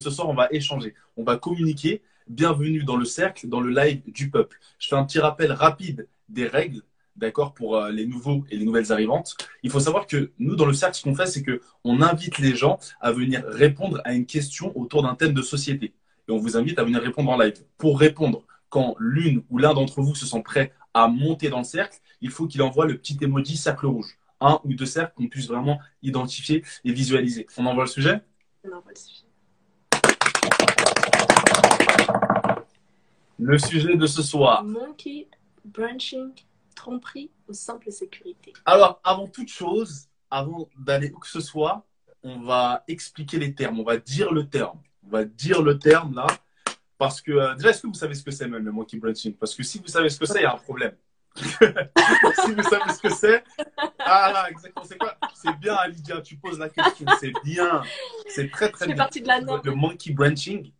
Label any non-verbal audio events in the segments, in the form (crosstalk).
ce soir, on va échanger, on va communiquer. Bienvenue dans le cercle, dans le live du peuple. Je fais un petit rappel rapide des règles, d'accord, pour euh, les nouveaux et les nouvelles arrivantes. Il faut savoir que nous, dans le cercle, ce qu'on fait, c'est qu'on invite les gens à venir répondre à une question autour d'un thème de société. Et on vous invite à venir répondre en live. Pour répondre, quand l'une ou l'un d'entre vous se sent prêt à monter dans le cercle, il faut qu'il envoie le petit emoji cercle rouge. Un ou deux cercles qu'on puisse vraiment identifier et visualiser. On envoie le sujet? On envoie le sujet. Le sujet de ce soir. Monkey branching, tromperie ou simple sécurité Alors, avant toute chose, avant d'aller où que ce soit, on va expliquer les termes. On va dire le terme. On va dire le terme là. Parce que, euh, déjà, est-ce que vous savez ce que c'est même le monkey branching? Parce que si vous savez ce que c'est, il y a un problème. (laughs) si vous savez ce que c'est, ah là, exactement, c'est quoi? C'est bien, Alidia, tu poses la question, c'est bien. C'est très, très bien. partie de la norme. Le monkey branching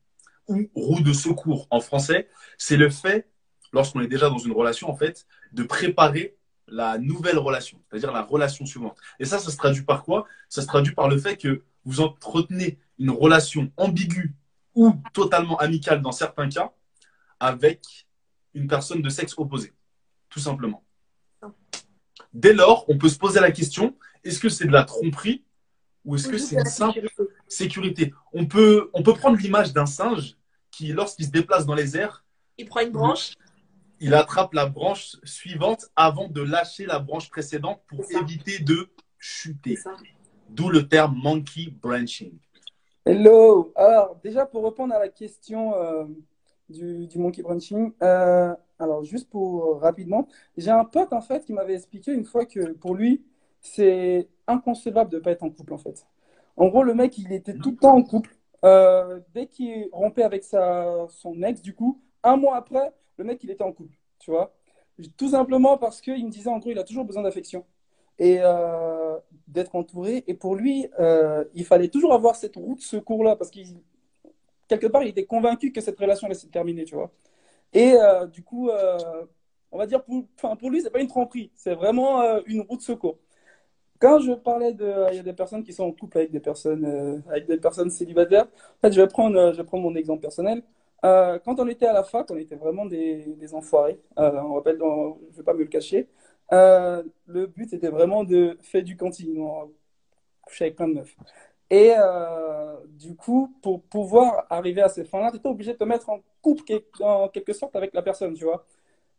ou roue de secours en français, c'est le fait, lorsqu'on est déjà dans une relation, en fait, de préparer la nouvelle relation, c'est-à-dire la relation suivante. Et ça, ça se traduit par quoi? Ça se traduit par le fait que vous entretenez une relation ambiguë ou totalement amicale dans certains cas avec une personne de sexe opposé, tout simplement. Dès lors, on peut se poser la question, est-ce que c'est de la tromperie ou est-ce que c'est une simple sécurité? On peut, on peut prendre l'image d'un singe qui, lorsqu'il se déplace dans les airs, Il prend une branche. il attrape la branche suivante avant de lâcher la branche précédente pour éviter de chuter. D'où le terme monkey branching. Hello. Alors, déjà pour répondre à la question euh, du, du monkey branching, euh, alors juste pour euh, rapidement, j'ai un pote en fait qui m'avait expliqué une fois que pour lui, c'est inconcevable de ne pas être en couple en fait. En gros, le mec, il était tout le temps en couple. Euh, dès qu'il rompait avec sa, son ex, du coup, un mois après, le mec, il était en couple, tu vois. Tout simplement parce qu'il me disait, en gros, il a toujours besoin d'affection et euh, d'être entouré. Et pour lui, euh, il fallait toujours avoir cette roue de secours-là, parce qu'il, quelque part, il était convaincu que cette relation allait se terminer, tu vois. Et du coup, on va dire, pour, pour lui, c'est pas une tromperie, c'est vraiment une roue de secours. Quand je parlais de, il y a des personnes qui sont en couple avec des personnes, euh, avec des personnes célibataires. En fait, je vais prendre, euh, je vais prendre mon exemple personnel. Euh, quand on était à la fac, on était vraiment des, des enfoirés. Euh, on rappelle, je vais pas me le cacher. Le but était vraiment de faire du cantine, on coucher avec plein de meufs. Et du coup, pour pouvoir arriver à ces fins-là, tu étais obligé de te mettre en couple en quelque sorte avec la personne, tu vois.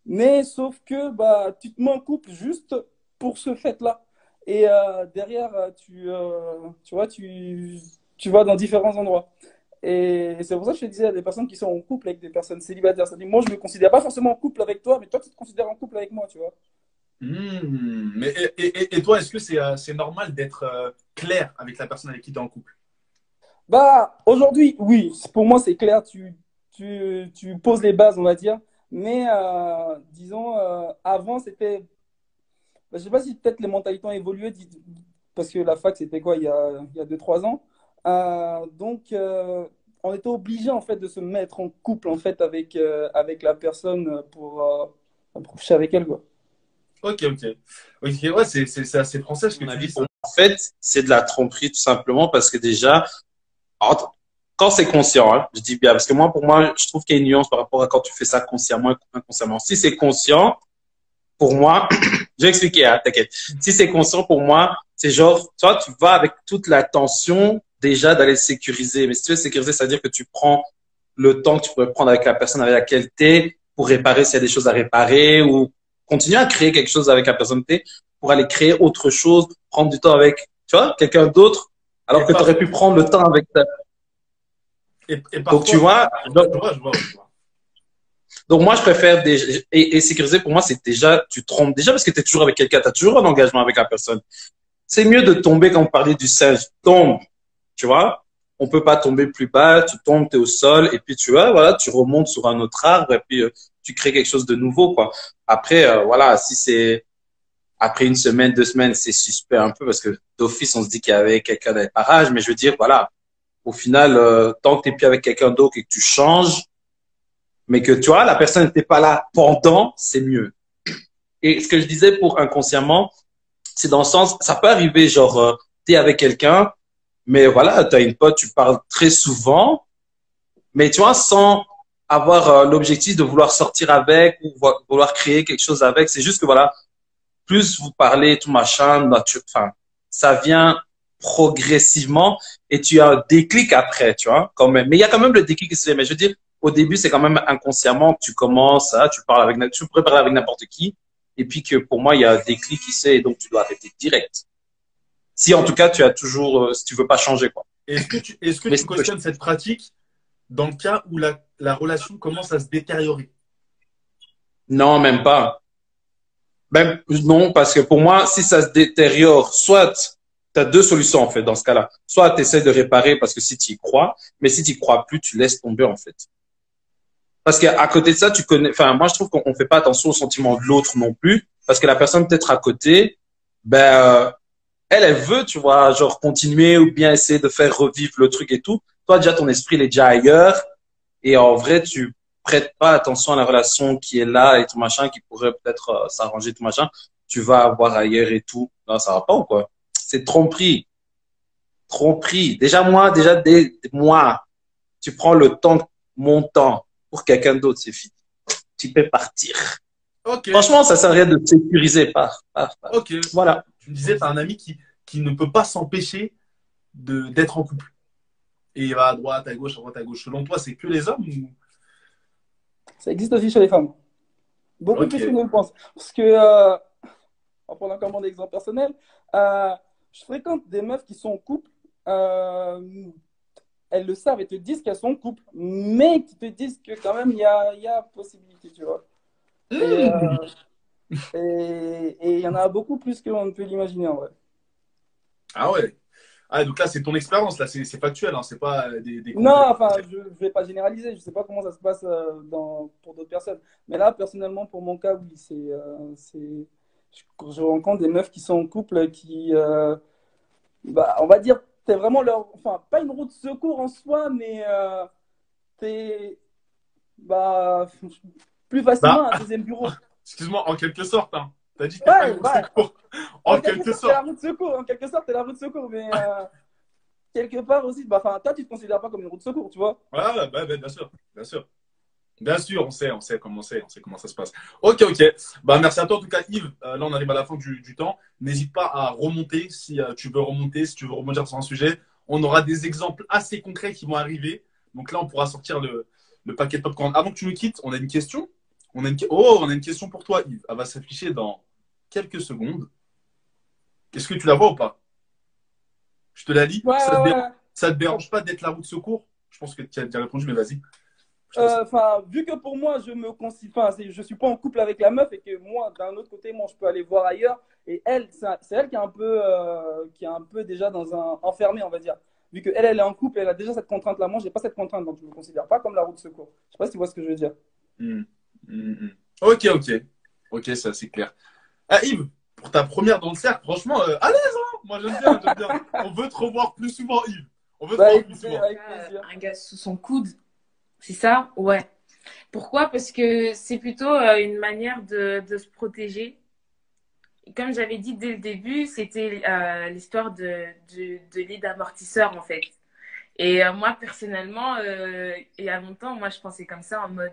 Mais sauf que bah, tu te mets en couple juste pour ce fait-là. Et euh, derrière, euh, tu, euh, tu vois, tu, tu vas dans différents endroits. Et c'est pour ça que je te disais à des personnes qui sont en couple avec des personnes célibataires. C'est-à-dire, moi, je me considère pas forcément en couple avec toi, mais toi, tu te considères en couple avec moi, tu vois. Hmm. Mais, et, et- et toi, est-ce que c'est c'est normal d'être euh, clair avec la personne avec qui tu es en couple? Bah, aujourd'hui, oui, pour moi, c'est clair, tu, tu, tu poses les bases, on va dire. Mais euh, disons, euh, avant, c'était. Bah, je sais pas si peut-être les mentalités ont évolué, parce que la fac, c'était quoi, il y a, il y a 2-3 ans. Euh, donc, euh, on était obligé, en fait, de se mettre en couple, en fait, avec, euh, avec la personne pour, euh, pour coucher avec elle, quoi. Ok, ok. Ok, ouais, c'est c'est- c'est assez français ce que mon tu avis, dis. en fait, c'est de la tromperie tout simplement parce que déjà, entre- quand c'est conscient, hein, je dis bien, parce que moi, pour moi, je trouve qu'il y a une nuance par rapport à quand tu fais ça consciemment et inconsciemment. Si c'est conscient, pour moi, (clears throat) je vais expliquer, hein, t'inquiète. Si c'est conscient, pour moi, c'est genre, toi, tu vas avec toute la tension déjà d'aller sécuriser. Mais si tu veux sécuriser, ça veut dire que tu prends le temps que tu pourrais prendre avec la personne avec laquelle tu es pour réparer s'il y a des choses à réparer ou continuer à créer quelque chose avec la personne que t'es pour aller créer autre chose, prendre du temps avec, tu vois, quelqu'un d'autre, alors que tu aurais pu prendre le temps avec ta... Et, et Donc, tu vois, vois, je vois, je vois, je vois. Donc moi, je préfère des... Et, et sécuriser, pour moi, c'est déjà, tu trompes déjà parce que tu es toujours avec quelqu'un, tu as toujours un engagement avec la personne. C'est mieux de tomber quand on parlait du singe. Tombe, tu vois? On peut pas tomber plus bas, tu tombes, tu es au sol, et puis tu vois, voilà, tu remontes sur un autre arbre, et puis euh, tu crées quelque chose de nouveau, quoi. Après, euh, voilà, si c'est après une semaine, deux semaines, c'est suspect un peu parce que d'office, on se dit qu'il y avait quelqu'un dans les parages, mais je veux dire, voilà, au final, euh, tant que tu plus avec quelqu'un d'autre et que tu changes, mais que tu vois, la personne n'était pas là pendant, c'est mieux. Et ce que je disais pour inconsciemment, c'est dans le sens, ça peut arriver, genre, euh, tu es avec quelqu'un, mais voilà, tu as une pote, tu parles très souvent, Mais tu vois, sans avoir euh, l'objectif de vouloir sortir avec ou vo- vouloir créer quelque chose avec. C'est juste que voilà, plus vous parlez, tout machin, nature, enfin, ça vient progressivement et tu as un déclic après, tu vois, quand même. Mais il y a quand même le déclic qui se fait. Mais je veux dire, au début, c'est quand même inconsciemment que tu commences, hein, tu parles avec, tu peux parler avec n'importe qui. Et puis que pour moi, il y a un déclic qui se fait et donc tu dois arrêter direct. Si en tout cas, tu as toujours, euh, si tu veux pas changer, quoi. Est-ce que tu, est-ce que tu cette pratique dans le cas où la, la relation commence à se détériorer? Non, même pas. Même, non, parce que pour moi, si ça se détériore, soit tu as deux solutions en fait dans ce cas-là. Soit tu essaies de réparer parce que si tu y crois, mais si tu crois plus, tu laisses tomber en fait. Parce qu'à côté de ça, tu connais, enfin, moi je trouve qu'on on fait pas attention aux sentiments de l'autre non plus, parce que la personne peut-être à côté, ben, euh, elle, elle veut, tu vois, genre continuer ou bien essayer de faire revivre le truc et tout. Toi, déjà, ton esprit, il est déjà ailleurs. Et en vrai, tu prêtes pas attention à la relation qui est là et tout machin, qui pourrait peut-être euh, s'arranger tout machin. Tu vas avoir ailleurs et tout. Non, ça va pas ou quoi? C'est tromperie. Tromperie. Déjà, moi, déjà, des, moi, tu prends le temps, mon temps pour quelqu'un d'autre, c'est fini. Tu peux partir. Franchement, ça sert à rien de te sécuriser. Ok. Voilà. Tu me disais, tu as un ami qui, qui ne peut pas s'empêcher de, d'être en couple. Et il va à droite, à gauche, à droite, à gauche. Selon toi, c'est que les hommes ou... Ça existe aussi chez les femmes. Beaucoup plus qu'on ne le pense. Parce que, euh, en prenant comme mon exemple personnel, euh, je fréquente des meufs qui sont en couple. euh, elles le savent et te disent qu'elles sont en couple, mais qui te disent que quand même il y a, y a possibilité, tu vois. Et euh, et- il y en a beaucoup plus qu'on ne peut l'imaginer en vrai. Ah ouais. Ah, donc là, c'est ton expérience, là, c'est, factuel, hein, c'est pas euh, des, des Non, enfin, je ne vais pas généraliser. Je sais pas comment ça se passe euh, dans, pour d'autres personnes. Mais là, personnellement, pour mon cas, oui, c'est, euh, je, je rencontre des meufs qui sont en couple, qui, bah, on va dire, t'es vraiment leur, enfin, pas une roue de secours en soi, mais euh, t'es, bah, plus facilement Bah. un deuxième bureau. Excuse-moi, en quelque sorte, hein. T'as dit que t'es Ouais, pas une roue de ouais. secours. En, quelque sorte. la roue de secours. En quelque sorte, t'es la roue de secours, mais euh, quelque part aussi, bah, enfin, toi, tu te considères pas comme une roue de secours, tu vois. Ouais, ouais, bah, bah, bien sûr, bien sûr. Bien sûr, on sait, on sait comment c'est, on sait comment ça se passe. Ok, ok. Bah, merci à toi en tout cas, Yves. Euh, là, on arrive à la fin du, du temps. N'hésite pas à remonter si euh, tu veux remonter, si tu veux rebondir sur un sujet. On aura des exemples assez concrets qui vont arriver. Donc là, on pourra sortir le, le paquet de popcorn. Avant que tu nous quittes, on a une question. On a une... Oh, on a une question pour toi, Yves. Elle va s'afficher dans quelques secondes. Est-ce que tu la vois ou pas? Je te la lis. Ouais, ça, ouais, dérange, ouais. ça te dérange pas d'être la roue de secours? Je pense que tu as déjà répondu, mais vas-y. Euh, Enfin, vu que pour moi, je me considère, je suis pas en couple avec la meuf et que moi, d'un autre côté, moi, je peux aller voir ailleurs. Et elle, c'est elle qui est un peu, euh, qui est un peu déjà dans un enfermé, on va dire. Vu que elle, elle est en couple, elle a déjà cette contrainte-là. Moi, j'ai pas cette contrainte, donc je me considère pas comme la roue de secours. Je sais pas si tu vois ce que je veux dire. Hmm. Hmm, hmm. Ok, ok. Ok, ça c'est clair. Ah, Yves, pour ta première dans le cercle, franchement, euh, à l'aise, hein Moi j'aime bien, j'aime bien. On veut te revoir plus souvent, Yves. On veut te Bah, revoir plus souvent. avec Euh, plaisir. un gars sous son coude, c'est ça? Ouais. Pourquoi? Parce que c'est plutôt euh, une manière de, se protéger. Comme j'avais dit dès le début, c'était euh, l'histoire de, de, de lit d'amortisseur en fait. Et euh, moi personnellement, euh, il y a longtemps, moi je pensais comme ça en mode,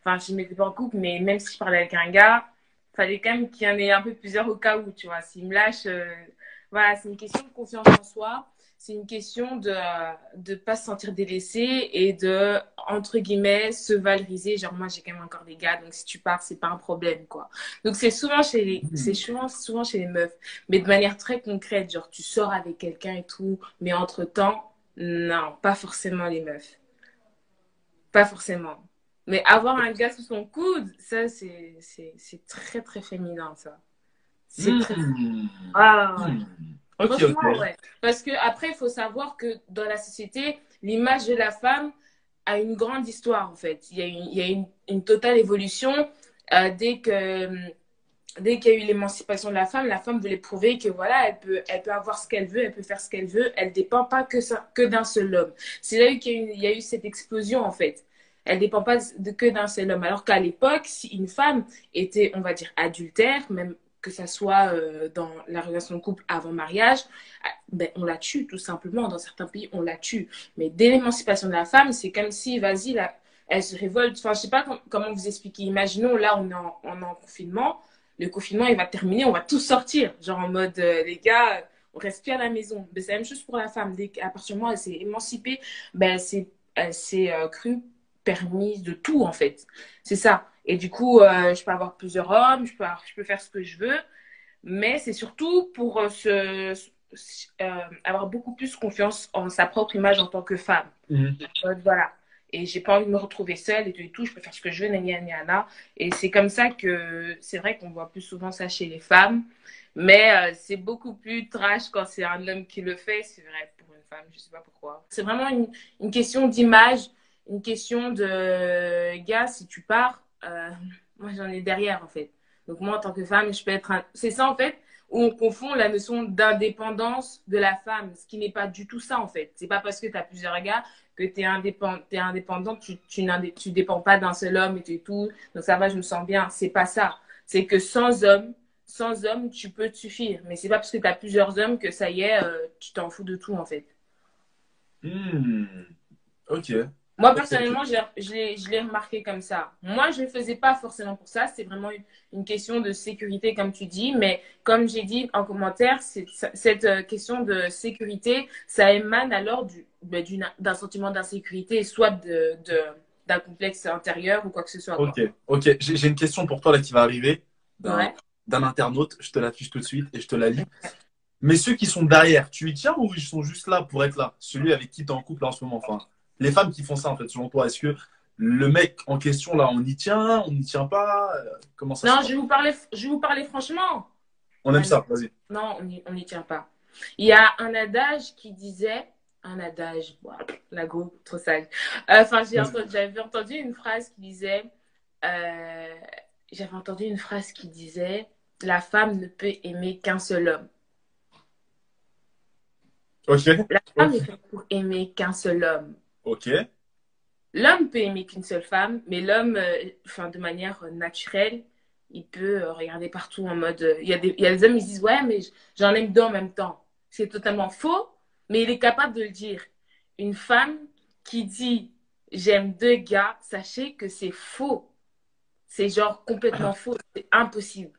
enfin je ne m'étais pas en couple, mais même si je parlais avec un gars, fallait quand même qu'il y en ait un peu plusieurs au cas où, tu vois. S'il me lâche, voilà, c'est une question de confiance en soi c'est une question de ne pas se sentir délaissé et de, entre guillemets, se valoriser. Genre, moi, j'ai quand même encore des gars, donc si tu pars, c'est pas un problème, quoi. Donc, c'est souvent chez les, Mhm. c'est souvent, souvent chez les meufs, mais de manière très concrète. Genre, tu sors avec quelqu'un et tout, mais entre-temps, non, pas forcément les meufs. Pas forcément. Mais avoir un gars sous son coude, ça, c'est, c'est, c'est très, très féminin, ça. C'est très... Hmm. Ah, ouais. Hmm. Ok, Franchement, ok. ouais. Parce que après, il faut savoir que dans la société, l'image de la femme a une grande histoire, en fait. Il y a une, il y a une, une totale évolution. Euh, dès que, dès qu'il y a eu l'émancipation de la femme, la femme voulait prouver que voilà, elle peut, elle peut avoir ce qu'elle veut, elle peut faire ce qu'elle veut. Elle dépend pas que, ça, que d'un seul homme. C'est là qu'il y, a eu- il y a eu cette explosion, en fait. Elle dépend pas de, que d'un seul homme. Alors qu'à l'époque, si une femme était, on va dire, adultère, même que ça soit euh, dans la relation de couple avant mariage, ah, ben, on la tue tout simplement. Dans certains pays, on la tue. Mais dès l'émancipation de la femme, c'est comme si, vas-y, elle se révolte. Enfin, je sais pas comment vous expliquer. Imaginons, là, on est, en, confinement. Le confinement, il va terminer, on va tous sortir. Genre en mode, euh, les gars, on reste plus à la maison. Ben, c'est la même chose pour la femme. Dès à partir du moment où elle s'est émancipée, ben, elle s'est euh, crue permise de tout, en fait. C'est ça. Et du coup, euh, je peux avoir plusieurs hommes, je peux, je peux faire ce que je veux. Mais c'est surtout pour se, avoir beaucoup plus confiance en sa propre image en tant que femme. Mhm. voilà et j'ai pas envie de me retrouver seule et tout et tout, je peux faire ce que je veux, nani, nani, Et c'est comme ça que c'est vrai qu'on voit plus souvent ça chez les femmes, mais euh, c'est beaucoup plus trash quand c'est un homme qui le fait, c'est vrai pour une femme, je sais pas pourquoi. C'est vraiment une, une question d'image, une question de gars, si tu pars, euh, moi j'en ai derrière en fait. Donc moi en tant que femme, je peux être un... C'est ça en fait, où on confond la notion d'indépendance de la femme, ce qui n'est pas du tout ça en fait. C'est pas parce que tu as plusieurs gars que tu es, indépendant, tu, tu, dépends pas d'un seul homme et tout. Donc ça va, je me sens bien. C'est pas ça. C'est que sans homme, sans homme, tu peux te suffire. Mais c'est pas parce que tu as plusieurs hommes que ça y est, euh, tu t'en fous de tout en fait. Hmm. Ok. Moi, personnellement, je l'ai remarqué comme ça. Moi, je ne le faisais pas forcément pour ça. C'est vraiment une, question de sécurité, comme tu dis. Mais comme j'ai dit en commentaire, cette euh, question de sécurité, ça émane alors ben, d'un sentiment d'insécurité, soit de, d'un complexe intérieur ou quoi que ce soit. Ok, ok. J'ai une question pour toi là qui va arriver d'un internaute. Je te l'affiche tout de suite et je te la lis. Mais ceux qui sont derrière, tu y tiens ou ils sont juste là pour être là? Celui avec qui tu es en couple en ce moment, enfin? Les femmes qui font ça, en fait, selon toi, est-ce que le mec en question, là, on y tient, on n'y tient pas euh, Comment ça Non, je vais, vous parler, je vais vous parler franchement. On aime ça, vas-y. Non, on n'y tient pas. Il y a un adage qui disait, un adage, la go, trop sage. Euh, enfin, j'avais entendu une phrase qui disait, euh, j'avais entendu une phrase qui disait, la femme ne peut aimer qu'un seul homme. Ok. La femme faite pour aimer qu'un seul homme. Ok. L'homme peut aimer qu'une seule femme, mais l'homme, euh, enfin, de manière naturelle, il peut euh, regarder partout en mode. Euh, il y, a des, il y a des hommes qui disent Ouais, mais j'en aime deux en même temps. C'est totalement faux, mais il est capable de le dire. Une femme qui dit J'aime deux gars, sachez que c'est faux. C'est genre complètement faux. C'est impossible.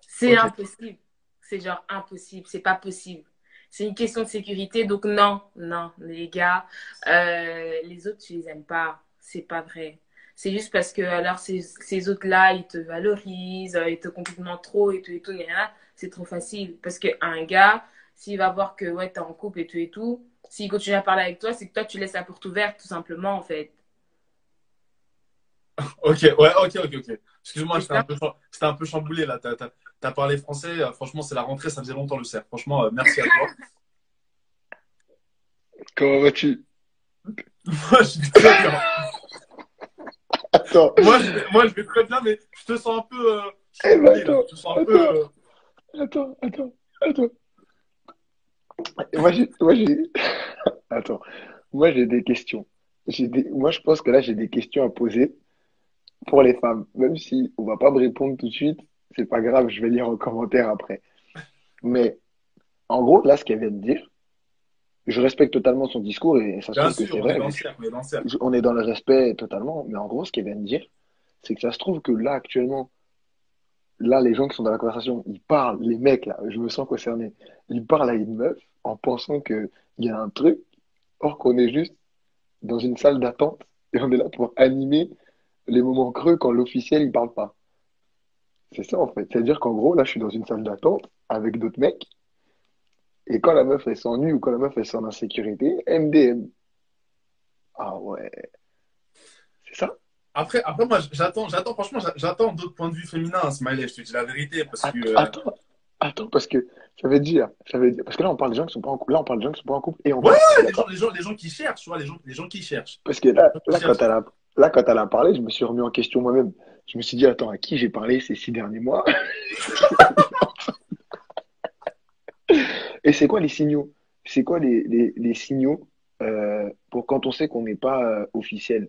C'est impossible. C'est genre impossible. C'est pas possible. C'est une question de sécurité. Donc non, non, les gars, euh, les autres, tu les aimes pas. C'est pas vrai. C'est juste parce que alors ces, ces autres-là, ils te valorisent, euh, ils te complètement trop et tout et tout. C'est trop facile. Parce qu'un gars, s'il va voir que ouais, t'es en couple et tout et tout, s'il continue à parler avec toi, c'est que toi, tu laisses la porte ouverte, tout simplement, en fait. (laughs) Ok, ouais, ok, ok, ok. Excuse-moi, c'était un, peu, un peu chamboulé là. Tu as parlé français. Euh, franchement, c'est la rentrée, ça faisait longtemps le cerf. Franchement, euh, merci à toi. (laughs) Comment vas-tu? Moi, je vais très bien. Attends. Moi je, moi, je vais très bien, mais je te sens un peu. Euh, eh ben, attends, je te sens un attends, peu. Attends, attends, attends. Moi, j'ai. Moi, j'ai... (laughs) attends. Moi, j'ai des questions. Des... Moi, je pense que là, j'ai des questions à poser pour les femmes. Même si on va pas me répondre tout de suite, c'est pas grave, je vais lire en commentaire après. Mais en gros, là, ce qu'elle vient de dire, je respecte totalement son discours et ça se trouve que c'est vrai. on est dans le respect totalement, mais en gros, ce qu'elle vient de dire, c'est que ça se trouve que là, actuellement, là, les gens qui sont dans la conversation, ils parlent, les mecs, là, je me sens concerné, ils parlent à une meuf en pensant qu'il y a un truc, or qu'on est juste dans une salle d'attente et on est là pour animer les moments creux quand l'officiel, il parle pas. C'est ça, en fait. C'est-à-dire qu'en gros, là, je suis dans une salle d'attente avec d'autres mecs. Et quand la meuf, elle s'ennuie ou quand la meuf, elle sent l'insécurité, MDM. Ah ouais. C'est ça. Après, après moi, j'attends, j'attends, franchement, j'attends d'autres points de vue féminins, hein, Smiley, je te dis la vérité. Parce attends, que, attends, attends, parce que ça veut dire, ça veut dire, parce que là, on parle des gens qui sont pas en couple, là, on parle des gens qui sont pas en couple, et on Ouais, les, gens, les, gens, les gens qui cherchent, tu vois, les gens, les gens qui cherchent. Parce que là, là quand elle a, là, quand elle a parlé, je me suis remis en question moi-même. Je me suis dit, attends, à qui j'ai parlé ces six derniers mois Et c'est quoi les signaux? C'est quoi les, signaux euh, pour quand on sait qu'on n'est pas euh, officiel?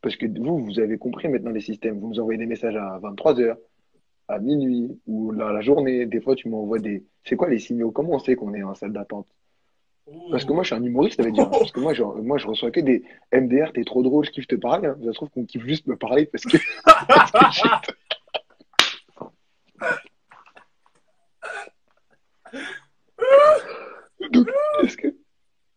Parce que vous, vous avez compris maintenant les systèmes. Vous nous envoyez des messages à 23h, à minuit ou la journée. Des fois, tu m'envoies des. C'est quoi les signaux? Comment on sait qu'on est en salle d'attente? Parce que moi, je suis un humoriste, ça veut dire. Parce que moi, je, moi, je reçois que des MDR, t'es trop drôle, je kiffe te parler. Hein. Ça se trouve qu'on kiffe juste me parler parce que. Donc, est-ce que.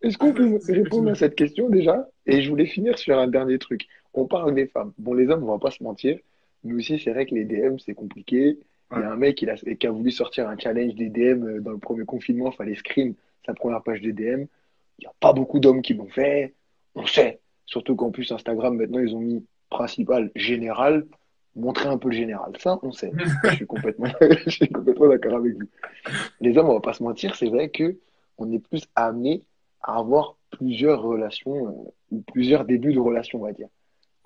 Est-ce qu'on peut répondre à cette question déjà? Et je voulais finir sur un dernier truc. On parle des femmes. Bon, les hommes, on va pas se mentir. Nous aussi, c'est vrai que les DM, c'est compliqué. Il y a un mec qui a, qui a voulu sortir un challenge des DM euh, dans le premier confinement. Il fallait screen sa première page de DM. Il n'y a pas beaucoup d'hommes qui l'ont fait. On sait. Surtout qu'en plus, Instagram, maintenant, ils ont mis principal, général. Montrer un peu le général. Ça, on sait. (laughs) je suis complètement, (laughs) je suis complètement d'accord avec vous. Les hommes, on va pas se mentir, c'est vrai que on est plus amené à avoir plusieurs relations euh, ou plusieurs débuts de relations, on va dire.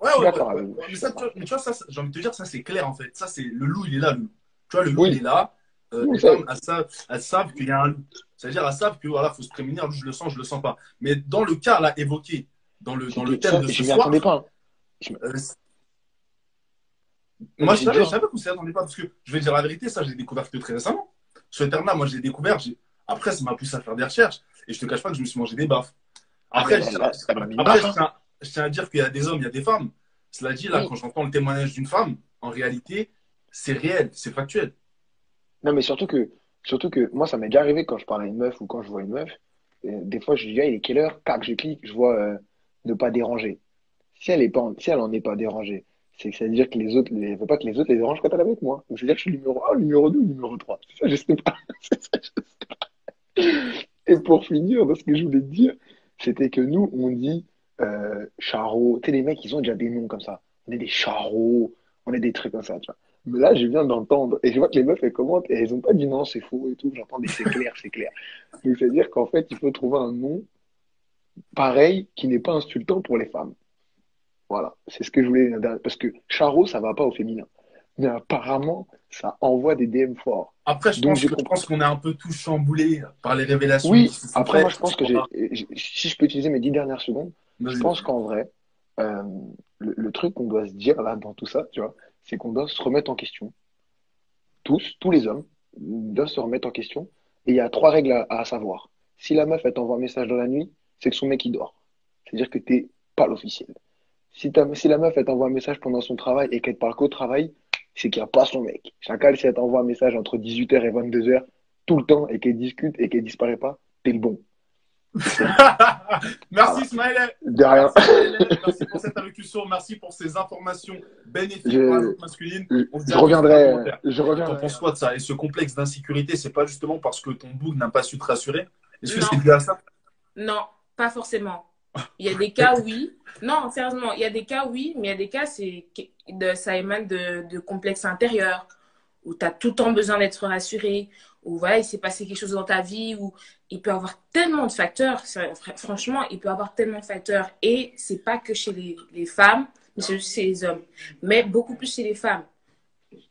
Ouais, ouais, ouais, Mais, ça, tu vois, mais tu vois, ça, j'ai envie de te dire, ça c'est clair en fait. Ça, c'est le loup, il est là, le loup. Tu vois, le loup, Oui. il est là. Euh, les femmes, elles savent, elles savent qu'il y a un loup. C'est-à-dire, elles savent que voilà, faut se prémunir, je le sens, je le sens pas. Mais dans le cas là évoqué, dans le, dans le thème ça, de je ce soir, pas. euh, c'est- moi je savais, je savais qu'on s'y attendait pas parce que je vais dire la vérité, ça, j'ai découvert que très récemment. Ce terme-là, moi, j'ai découvert. Après, ça m'a poussé à faire des recherches et je te cache pas que je me suis mangé des baffes. Après, Ah, mais je, là, après, je tiens, je tiens à dire qu'il y a des hommes, il y a des femmes. Cela dit, là, Oui. quand j'entends le témoignage d'une femme, en réalité, c'est réel, c'est factuel. Non, mais surtout que, surtout que moi, ça m'est déjà arrivé quand je parle à une meuf ou quand je vois une meuf. euh, des fois, je dis, ah, il est quelle heure? Tac, je clique, je vois euh, ne pas déranger. Si elle est si est pas dérangée, c'est que ça veut dire que les autres, les, pas que les autres les dérangent quand elle est avec moi. Donc, c'est-à-dire que je suis numéro 1, numéro 2 ou numéro 3. C'est ça, je sais pas. (laughs) Sais pas. Et pour finir, ce que je voulais te dire, c'était que nous, on dit euh. Tu sais, les mecs, ils ont déjà des noms comme ça. On est des Charo, on est des trucs comme ça, tu vois. Mais là, je viens d'entendre, et je vois que les meufs, elles commentent, et elles ont pas dit non, c'est faux et tout. J'entends des c'est clair, c'est clair. Donc, c'est-à-dire qu'en fait, il faut trouver un nom pareil qui n'est pas insultant pour les femmes. Voilà, c'est ce que je voulais. Parce que Charo, ça va pas au féminin. Mais apparemment, ça envoie des DM forts. Après, je Donc, pense, j'ai que- je compris. pense qu'on est un peu tous chamboulés par les révélations. Oui, après, moi, je pense que j'ai, j'ai- si je peux utiliser mes dix dernières secondes, Vas-y. je pense qu'en vrai, euh, le, le truc qu'on doit se dire là dans tout ça, tu vois, c'est qu'on doit se remettre en question. Tous, tous les hommes doivent se remettre en question. Et il y a trois règles à, savoir. Si la meuf, elle t'envoie un message dans la nuit, c'est que son mec, il dort. C'est-à-dire que t'es pas l'officiel. Si, la meuf, elle t'envoie un message pendant son travail et qu'elle parle qu'au travail, c'est qu'il n'y a pas son mec. Chacal, si elle t'envoie un message entre 18h et 22h, tout le temps, et qu'elle discute et qu'elle disparaît pas, t'es le bon. (laughs) Merci Ismaël. De rien. Merci, pour cette allocution. Merci pour ces informations bénéfiques Je- pour la lutte masculine. Je reviendrai, je T'en reviendrai. penses quoi de ça Et ce complexe d'insécurité, c'est pas justement parce que ton bouc n'a pas su te rassurer? Est-ce que c'est dû à ça? Non, pas forcément. Il y a des cas, oui. Non, sérieusement, il y a des cas, oui, mais il y a des cas, c'est de, ça émane de, de complexes intérieurs, où tu as tout le temps besoin d'être rassuré, où voilà, il s'est passé quelque chose dans ta vie, où il peut avoir tellement de facteurs. Franchement, il peut avoir tellement de facteurs. Et c'est pas que chez les, femmes, mais c'est chez les hommes. Mais beaucoup plus chez les femmes.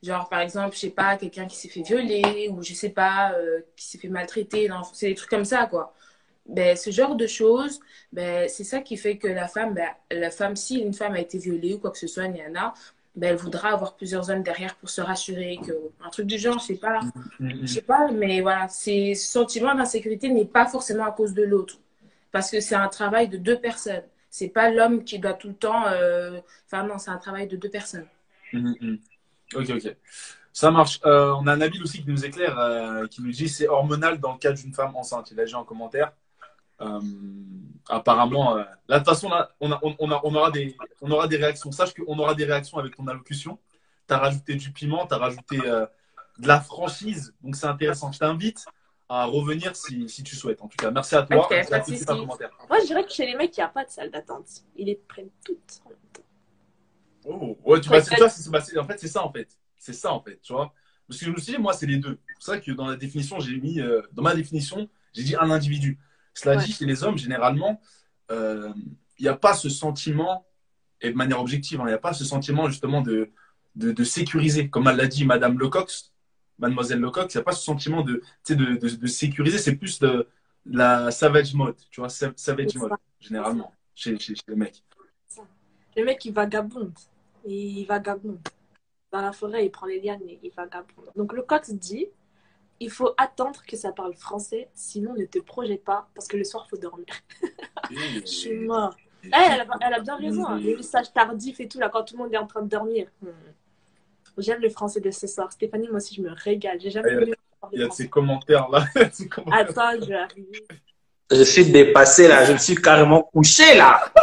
Genre, par exemple, je sais pas, quelqu'un qui s'est fait violer, ou je sais pas, euh, qui s'est fait maltraiter. C'est des trucs comme ça, quoi ben, ce genre de choses, ben, c'est ça qui fait que la femme, ben, la femme, si une femme a été violée ou quoi que ce soit, Niana, ben, elle voudra avoir plusieurs hommes derrière pour se rassurer que un truc du genre, je sais pas, je sais pas, mais voilà, ces sentiments d'insécurité n'est pas forcément à cause de l'autre, parce que c'est un travail de deux personnes. C'est pas l'homme qui doit tout le temps, euh, enfin non, c'est un travail de deux personnes. Mhm, mhm. Ok, ok. Ça marche. Euh, on a Nabil aussi qui nous éclaire, euh, qui nous dit c'est hormonal dans le cas d'une femme enceinte. Il a dit en commentaire. Euh, apparemment, euh, là, de toute façon, là, on, a- on, on a- on aura des, on aura des réactions. Sache qu'on aura des réactions avec ton allocution. Tu as rajouté du piment, tu as rajouté euh, de la franchise. Donc, c'est intéressant. Je t'invite à revenir si, si tu souhaites. En tout cas, merci à toi. À. Moi, je dirais que chez les mecs, il n'y a pas de salle d'attente. Ils les prennent toutes en même temps. Oh, ouais, tu, bah, vois, c'est- bah, en fait, c'est ça, en fait. C'est ça, en fait, tu vois. Parce que je me suis dit, moi, c'est les deux. C'est pour ça que dans la définition, j'ai mis, euh, dans ma définition, j'ai dit un individu. Cela Ouais. dit, chez les hommes, généralement, euh, il n'y a pas ce sentiment, et de manière objective, hein, il n'y a pas ce sentiment, justement, de, de, de sécuriser. Comme elle l'a dit Madame Lecoq, Mademoiselle Lecoq, il n'y a pas ce sentiment de, de, de, de sécuriser. C'est plus de la savage mode, tu vois, sa- savage mode, généralement, chez, chez, chez les mecs. Le mec, il vagabonde. Il vagabonde. dans la forêt, il prend les lianes et il vagabonde. Donc le coq dit il faut attendre que ça parle français, sinon ne te projette pas, parce que le soir, il faut dormir. (laughs) Je suis mort. Eh, elle, a, elle a bien raison, hein. les messages tardifs et tout, là, quand tout le monde est en train de dormir. Hmm. J'aime le français de ce soir. Stéphanie, moi aussi, je me régale. J'ai jamais Ah, vu (laughs) Il y a ces commentaires là. Ces commentaires. Attends, je vais arriver. Je suis dépassé là, je me suis carrément couché là.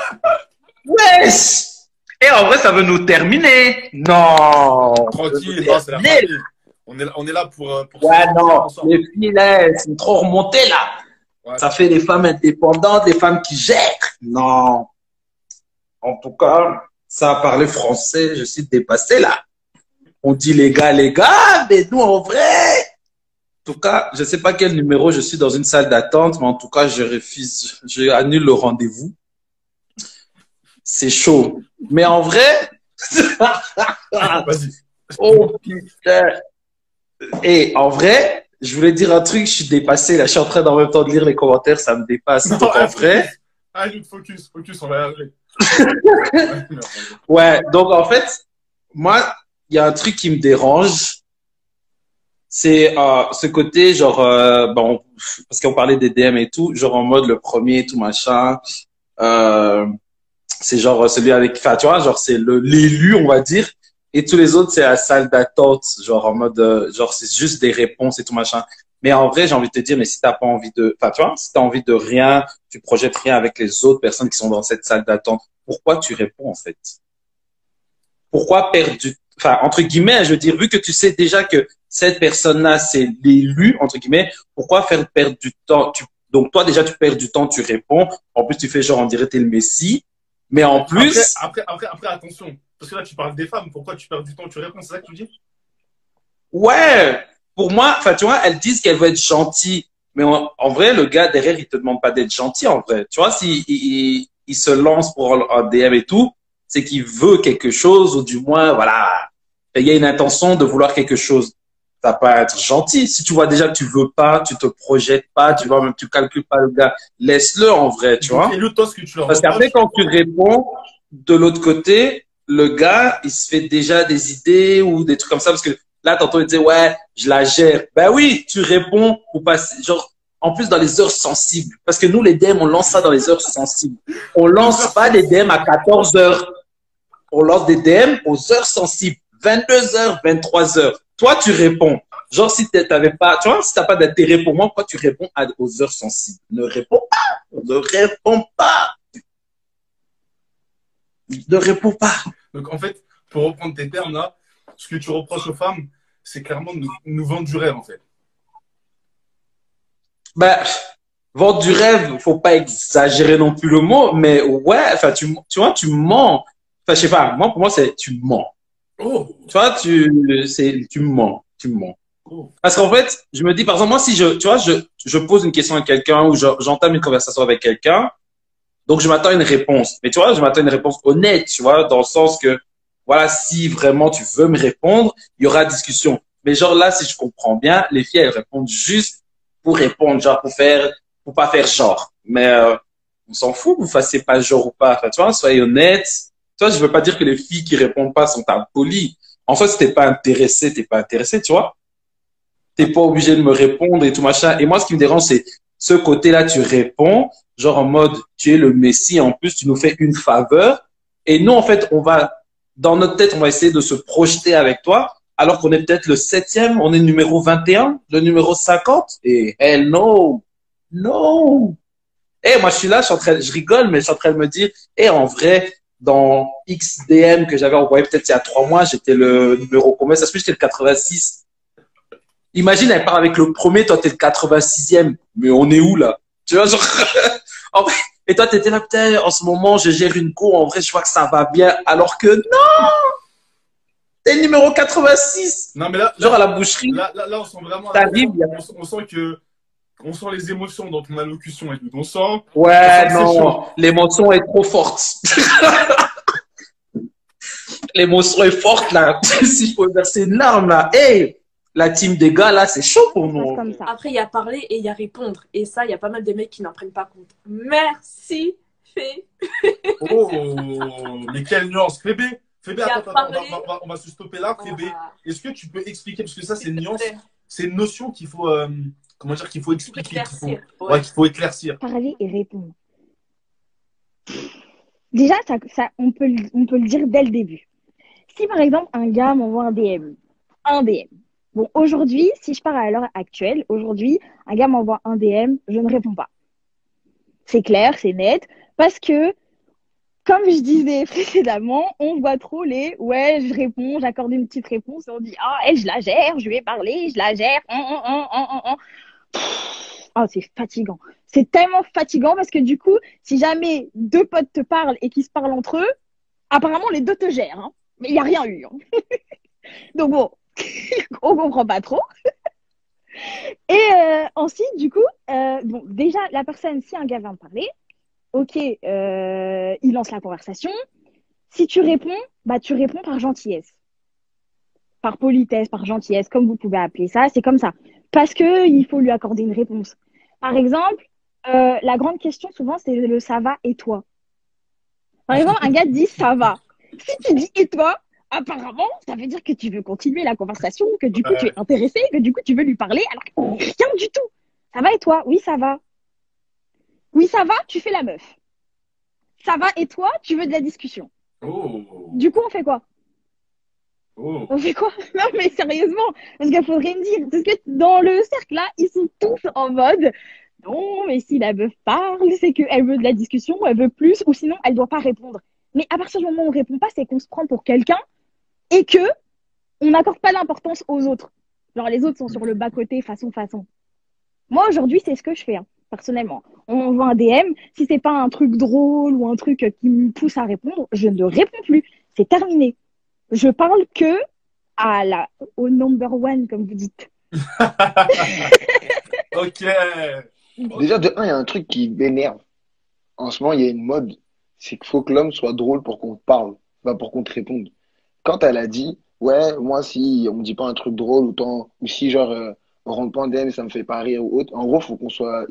Wesh Et en vrai, ça veut nous terminer. Non Tranquille, c'est la famille. On est, là- on est là pour. euh, pour Ouais, non, les filles là, elles sont trop remontées là. Ouais. Ça fait des femmes indépendantes, des femmes qui gèrent. Non. En tout cas, ça a parlé français, je suis dépassé là. On dit les gars, les gars, mais nous en vrai. En tout cas, je sais pas quel numéro je suis dans une salle d'attente, mais en tout cas, je refuse, je annule le rendez-vous. C'est chaud. Mais en vrai, (laughs) Vas-y. Oh putain. Et en vrai, je voulais dire un truc, je suis dépassé là, je suis en train d'en même temps de lire les commentaires, ça me dépasse. Non, Donc en vrai, Allez, focus, focus, on va y arriver. (laughs) Ouais, donc en fait, moi, il y a un truc qui me dérange, c'est euh, ce côté genre, euh, bon, parce qu'on parlait des DM et tout, genre en mode le premier et tout machin, euh, c'est genre celui avec, enfin tu vois, genre c'est l'élu on va dire, et tous les autres c'est la salle d'attente, genre en mode, euh, genre c'est juste des réponses et tout machin. Mais en vrai, j'ai envie de te dire, mais si t'as pas envie de, enfin tu vois, si t'as envie de rien, tu projettes rien avec les autres personnes qui sont dans cette salle d'attente, pourquoi tu réponds en fait? Pourquoi perdre du, enfin entre guillemets, je veux dire, vu que tu sais déjà que cette personne-là c'est l'élu entre guillemets, pourquoi faire perdre du temps? Tu, Donc toi déjà tu perds du temps, tu réponds. En plus tu fais genre on dirait t'es le messie, mais en plus. Après, après, après, après, attention. Parce que là, tu parles des femmes. Pourquoi tu perds du temps? Tu réponds, c'est ça que tu dis? Ouais, pour moi, enfin, tu vois, elles disent qu'elles veulent être gentilles. Mais en, en vrai, le gars derrière, il te demande pas d'être gentil, en vrai. Tu vois, s'il il, il, il se lance pour un DM et tout, c'est qu'il veut quelque chose, ou du moins, voilà, il y a une intention de vouloir quelque chose. Ça peut être gentil. Si tu vois déjà que tu veux pas, tu te projettes pas, tu vois, même tu calcules pas le gars, laisse-le en vrai, tu vois. Et le toi, ce que tu leur Parce qu'après, quand tu réponds, de l'autre côté, le gars, il se fait déjà des idées ou des trucs comme ça. Parce que là, tantôt, il disait, ouais, je la gère. Ben oui, tu réponds pour passer, genre, en plus dans les heures sensibles. Parce que nous, les DM, on lance ça dans les heures sensibles. On lance pas des DM à 14 heures. On lance des DM aux heures sensibles. 22 heures, 23 heures. Toi, tu réponds. Genre, si t'avais pas, tu vois, si t'as pas d'intérêt pour moi, pourquoi tu réponds aux heures sensibles? Ne réponds pas. Ne réponds pas. Ne réponds pas. Donc, en fait, pour reprendre tes termes là, ce que tu reproches aux femmes, c'est clairement de nous, nous vendre du rêve, en fait. Ben, vendre du rêve, faut pas exagérer non plus le mot, mais ouais, enfin, tu, tu vois, tu mens. Enfin, je sais pas, moi, pour moi, c'est, tu mens. Oh, Tu vois, tu, c'est, tu mens, tu mens. oh. Parce qu'en fait, je me dis, par exemple, moi, si je, tu vois, je, je pose une question à quelqu'un ou je- j'entame une conversation avec quelqu'un, donc je m'attends à une réponse. Mais tu vois, je m'attends à une réponse honnête, tu vois, dans le sens que, voilà, si vraiment tu veux me répondre, il y aura discussion. Mais genre là, si je comprends bien, les filles, elles répondent juste pour répondre, genre pour faire, pour pas faire genre. Mais euh, on s'en fout, vous fassiez pas genre ou pas. Tu vois, soyez honnête. Tu vois, je veux pas dire que les filles qui répondent pas sont impolies. En fait, si t'es pas intéressé, t'es pas intéressé, tu vois. T'es pas obligé de me répondre et tout machin. Et moi, ce qui me dérange, c'est ce côté-là, tu réponds, genre en mode, tu es le messie, en plus, tu nous fais une faveur. Et nous, en fait, on va, dans notre tête, on va essayer de se projeter avec toi, alors qu'on est peut-être le septième, on est numéro 21, le numéro 50. Et hell no, no. Eh, moi, je suis là, je, je rigole, mais je suis en train de me dire, eh, en vrai, dans XDM que j'avais envoyé peut-être il y a trois mois, j'étais le numéro combien? Ça se peut, j'étais le 86. Imagine, elle part avec le premier, toi, t'es le 86e. Mais on est où, là? Tu vois, genre... (laughs) en vrai, et toi, t'étais là, putain, en ce moment, je gère une cour, en vrai, je vois que ça va bien. Alors que non T'es numéro 86 Non, mais là, Genre à la boucherie. là, là, là, on sent vraiment. A- on, sent- on sent que. On sent les émotions dans ton allocution et tout. On sent. Ouais, C'est non, chaud. l'émotion est trop forte. (laughs) l'émotion est forte, là. (laughs) si je peux verser une larme, là. Hey, la team des gars, là, c'est chaud pour nous. comme ça. Après, il y a parler et il y a répondre. Et ça, il y a pas mal de mecs qui n'en prennent pas compte. Merci, Fé. Oh, mais quelle nuance. Fébé, attends, attends, on va, parlé. on va- on va se stopper là. Fébé, va- est-ce que tu peux expliquer, parce que ça, c'est une nuance, c'est une notion qu'il faut, euh, comment dire, qu'il faut expliquer, qu'il faut, ouais, Ouais. faut éclaircir. Parler et répondre. Déjà, ça, ça, on, peut, on peut le dire dès le début. Si par exemple un gars m'envoie un DM, un DM. Bon, aujourd'hui, si je pars à l'heure actuelle, aujourd'hui, un gars m'envoie un DM, je ne réponds pas. C'est clair, c'est net, parce que, comme je disais (laughs) précédemment, on voit trop les ouais, je réponds, j'accorde une petite réponse, et on dit ah, elle, je la gère, je lui ai parlé, je la gère, hum, hum, hum. Pff, Oh, c'est fatigant. C'est tellement fatigant parce que du coup, si jamais deux potes te parlent et qu'ils se parlent entre eux, apparemment les deux te gèrent, hein. mais il n'y a rien eu. hein. (laughs) Donc bon, (laughs) on comprend pas trop. Et euh, ensuite, du coup, euh, bon, déjà, la personne, si un gars vient te parler, ok, euh, il lance la conversation. Si tu réponds, bah tu réponds par gentillesse, par politesse, par gentillesse, comme vous pouvez appeler ça. C'est comme ça, parce que il faut lui accorder une réponse. Par exemple, la grande question souvent c'est le ça va et toi. Par exemple, un gars dit ça va. Si tu dis et toi, apparemment, ça veut dire que tu veux continuer la conversation, que du coup tu es intéressé, que du coup tu veux lui parler, alors que rien du tout. Ça va et toi? Oui, ça va. Oui, ça va, tu fais la meuf. Ça va et toi, tu veux de la discussion. Oh, Du coup, on fait quoi? Oh. On fait quoi? (laughs) Non, mais sérieusement, parce qu'il faudrait me dire, parce que dans le cercle là, ils sont tous en mode non, mais si la meuf parle, c'est qu'elle veut de la discussion, elle veut plus, ou sinon elle doit pas répondre. Mais à partir du moment où on répond pas, c'est qu'on se prend pour quelqu'un et que on n'accorde pas l'importance aux autres. Genre les autres sont sur le bas côté, façon façon. Moi aujourd'hui, c'est ce que je fais hein, personnellement. On m'envoie un DM, si c'est pas un truc drôle ou un truc qui me pousse à répondre, je ne réponds plus. C'est terminé. Je parle que à la, au number one, comme vous dites. (laughs) Ok. Déjà, de un, il y a un truc qui m'énerve. En ce moment, il y a une mode. C'est qu'il faut que l'homme soit drôle pour qu'on te parle, pas pour qu'on te réponde. Quand elle a dit, ouais, moi, si on me dit pas un truc drôle, ou, tant, ou si, genre, euh, on rentre pas en DM, ça me fait pas rire ou autre, en gros, faut qu'on soit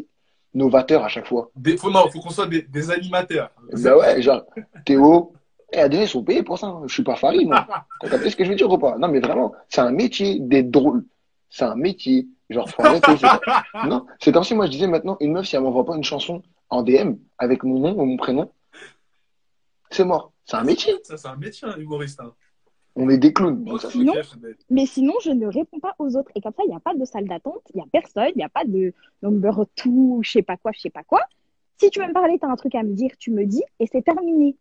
novateur à chaque fois. Des, faut, non, faut qu'on soit des, des animateurs. Bah ouais, genre, Théo, et Adrien, ils sont payés pour ça. hein. Je suis pas Farid, moi. (laughs) T'as capté ce que je veux dire ou pas? Non, mais vraiment, c'est un métier d'être drôle. C'est un métier. Genre, faut arrêter. (laughs) Non, c'est comme si moi je disais maintenant, une meuf, si elle m'envoie pas une chanson en DM avec mon nom ou mon prénom, c'est mort. C'est un métier. Ça, c'est un métier, un humoriste. hein. On est des clowns. Donc ça. Mais sinon, je ne réponds pas aux autres. Et comme ça, il n'y a pas de salle d'attente, il n'y a personne, il n'y a pas de number two, je sais pas quoi, je sais pas quoi. Si tu veux me parler, tu as un truc à me dire, tu me dis, et c'est terminé.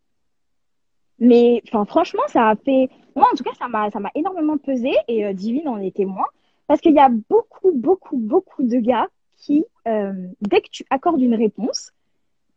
Mais enfin, franchement, ça a fait. Moi, en tout cas, ça m'a ça m'a énormément pesé, et euh, Divine en est témoin. Parce qu'il y a beaucoup, beaucoup, beaucoup de gars qui, euh, dès que tu accordes une réponse,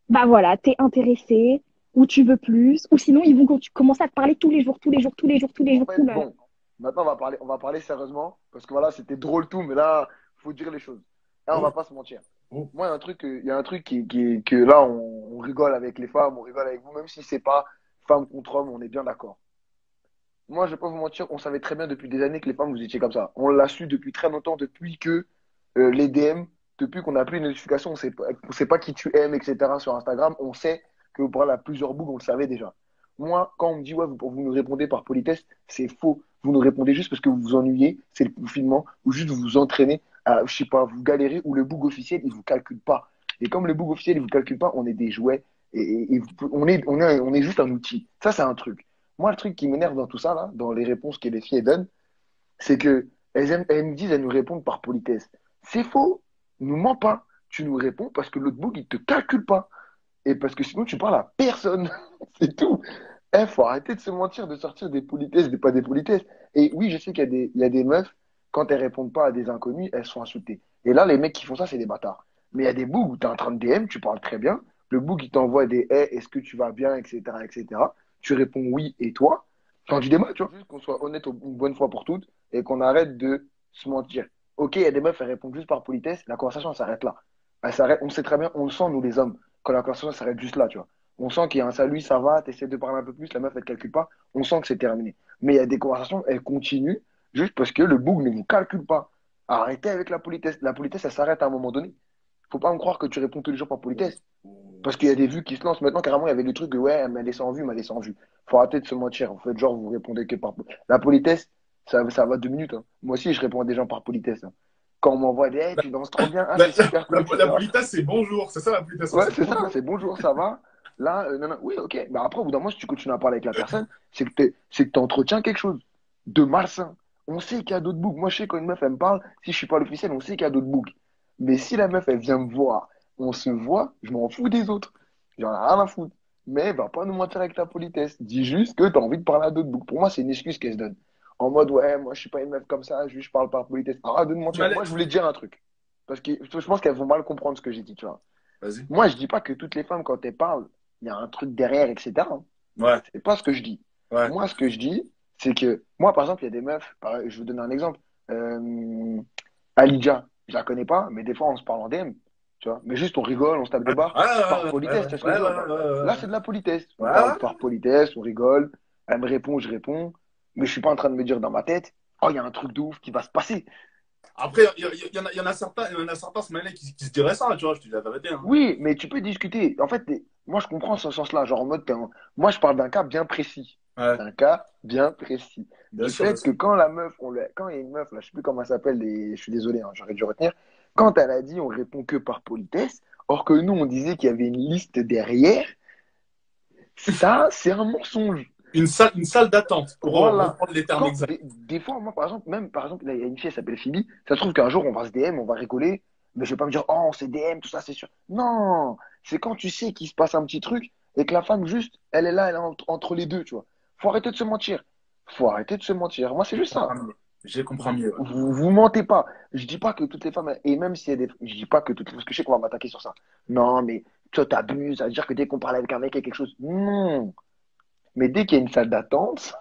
bah voilà, t'es intéressé, ou tu veux plus, ou sinon, ils vont commencer à te parler tous les jours, tous les jours, tous les jours, tous les En jours. fait, tout le- bon, maintenant on va parler, on va parler sérieusement parce que voilà, c'était drôle tout, mais là, faut dire les choses. Là, on va pas se mentir. Oh. Moi, il y a un truc, que- il y a un truc qui, qui, que là, on, on rigole avec les femmes, on rigole avec vous, même si c'est pas femme contre homme, on est bien d'accord. Moi, je vais pas vous mentir, on savait très bien depuis des années que les femmes vous étiez comme ça. On l'a su depuis très longtemps, depuis que euh, les DM, depuis qu'on a plus les notifications, on sait pas, on sait pas qui tu aimes, etc. sur Instagram, on sait que vous parlez à plusieurs bougs, on le savait déjà. Moi, quand on me dit, ouais, vous, nous répondez par politesse, c'est faux. Vous nous répondez juste parce que vous vous ennuyez, c'est le confinement, ou juste vous vous entraînez à, je sais pas, vous galérez, ou le boug officiel, il vous calcule pas. Et comme le boug officiel, il vous calcule pas, on est des jouets, et, on, est, on, juste un outil. Ça, c'est un truc. Moi, le truc qui m'énerve dans tout ça, là, dans les réponses que les filles donnent, c'est que elles, disent, elles nous répondent par politesse. C'est faux. Nous mens pas. Tu nous réponds parce que l'autre boug, il te calcule pas. Et parce que sinon, tu parles à personne. (laughs) c'est tout. Il faut arrêter de se mentir, de sortir des politesses, des pas des politesses. Et oui, je sais qu'il y a des, il des meufs, quand elles répondent pas à des inconnus, elles sont insultées. Et là, les mecs qui font ça, c'est des bâtards. Mais il y a des bougs où tu es en train de DM, tu parles très bien. Le boug, il t'envoie des hey, est-ce que tu vas bien, etc., etc. Tu réponds oui et toi. Quand tu démarres, tu vois, juste qu'on soit honnête une bonne fois pour toutes et qu'on arrête de se mentir. Ok, il y a des meufs, elles répondent juste par politesse, la conversation s'arrête là. Elle s'arrête, on sait très bien, on le sent, nous les hommes, la conversation s'arrête juste là, tu vois. On sent qu'il y a un salut, ça va, tu essaies de parler un peu plus, la meuf elle calcule pas, on sent que c'est terminé. Mais il y a des conversations, elles continuent juste parce que le boug ne vous calcule pas. Arrêtez avec la politesse. La politesse, elle s'arrête à un moment donné. Faut pas me croire que tu réponds tous les jours par politesse. Parce qu'il y a des vues qui se lancent. Maintenant, carrément, il y avait le truc de ouais, elle m'a laissé vue, elle m'a laissé vue. Faut arrêter de se mentir. En fait, genre, vous répondez que par. La politesse, ça, ça va deux minutes. hein. Moi aussi, je réponds à des gens par politesse. hein. Quand on m'envoie des hey, tu danses trop bien. Ah, La, c'est super la- cool, la etc. politesse, c'est bonjour. C'est ça la politesse. Ouais, c'est ça, c'est bonjour, ça va. Là, euh, non, non, oui, ok. Mais après, au bout d'un moment, si tu continues à parler avec la personne, c'est que t'es- c'est que tu entretiens quelque chose de malsain. On sait qu'il y a d'autres boucs. Moi, je sais quand une meuf, elle me parle, si je suis pas l'officiel, on sait qu'il y a d'autres boucs. Mais si la meuf, elle vient me voir, on se voit, je m'en fous des autres. J'en ai rien à foutre. Mais va pas nous mentir avec ta politesse. Dis juste que tu as envie de parler à d'autres boucs. Pour moi, c'est une excuse qu'elle se donne. En mode, ouais, moi, je suis pas une meuf comme ça, juste je parle par politesse. Arrête de me mentir. Moi, je voulais dire un truc. Parce que je pense qu'elles vont mal comprendre ce que j'ai dit, tu vois. Vas-y. Moi, je dis pas que toutes les femmes, quand elles parlent, il y a un truc derrière, etc. hein. Ouais. C'est pas ce que je dis. Ouais. Moi, ce que je dis, c'est que, moi, par exemple, il y a des meufs, je vais vous donner un exemple. Euh, Alidja, je la connais pas, mais des fois, on se parle en DM, tu vois. Mais juste, on rigole, on se tape des barres. Ah, Par politesse, ce que ouais. Là, c'est de la politesse. On parle par politesse, on rigole. Elle me répond, je réponds. Mais je suis pas en train de me dire dans ma tête, oh, il y a un truc de ouf qui va se passer. Après, il y, y en a- il y en a certains, il y en a certains qui, qui se diraient ça, tu vois, je te dis la vérité. Hein. Oui, mais tu peux discuter. En fait, moi, je comprends ce sens-là. Genre, en mode, en- moi, je parle d'un cas bien précis. Ouais. Un cas bien précis. Sûr, fait que quand la meuf, on le- quand il y a une meuf, là, je sais plus comment elle s'appelle, les... je suis désolé, hein, j'aurais dû retenir. Quand elle a dit, on répond que par politesse, or que nous, on disait qu'il y avait une liste derrière, ça, c'est un mensonge. Une salle, une salle d'attente pour Voilà. reprendre les termes Quand- exacts. des, des fois, moi, par exemple, même, par exemple, il y a une fille, elle s'appelle Phoebe, ça se trouve qu'un jour, on va se DM, on va rigoler, mais je vais pas me dire, oh, on s'est DM, tout ça, c'est sûr. Non, c'est quand tu sais qu'il se passe un petit truc et que la femme, juste, elle est là, elle est entre, entre les deux, tu vois. Faut arrêter de se mentir. Faut arrêter de se mentir. Moi, c'est juste ça. Je comprends mieux. ouais. Vous, vous mentez pas. Je dis pas que toutes les femmes, et même s'il y a des, je dis pas que toutes les, parce que je sais qu'on va m'attaquer sur ça. Non, mais toi, t'abuses, veut dire que dès qu'on parle avec un mec, il y a quelque chose. Non. Mais dès qu'il y a une salle d'attente,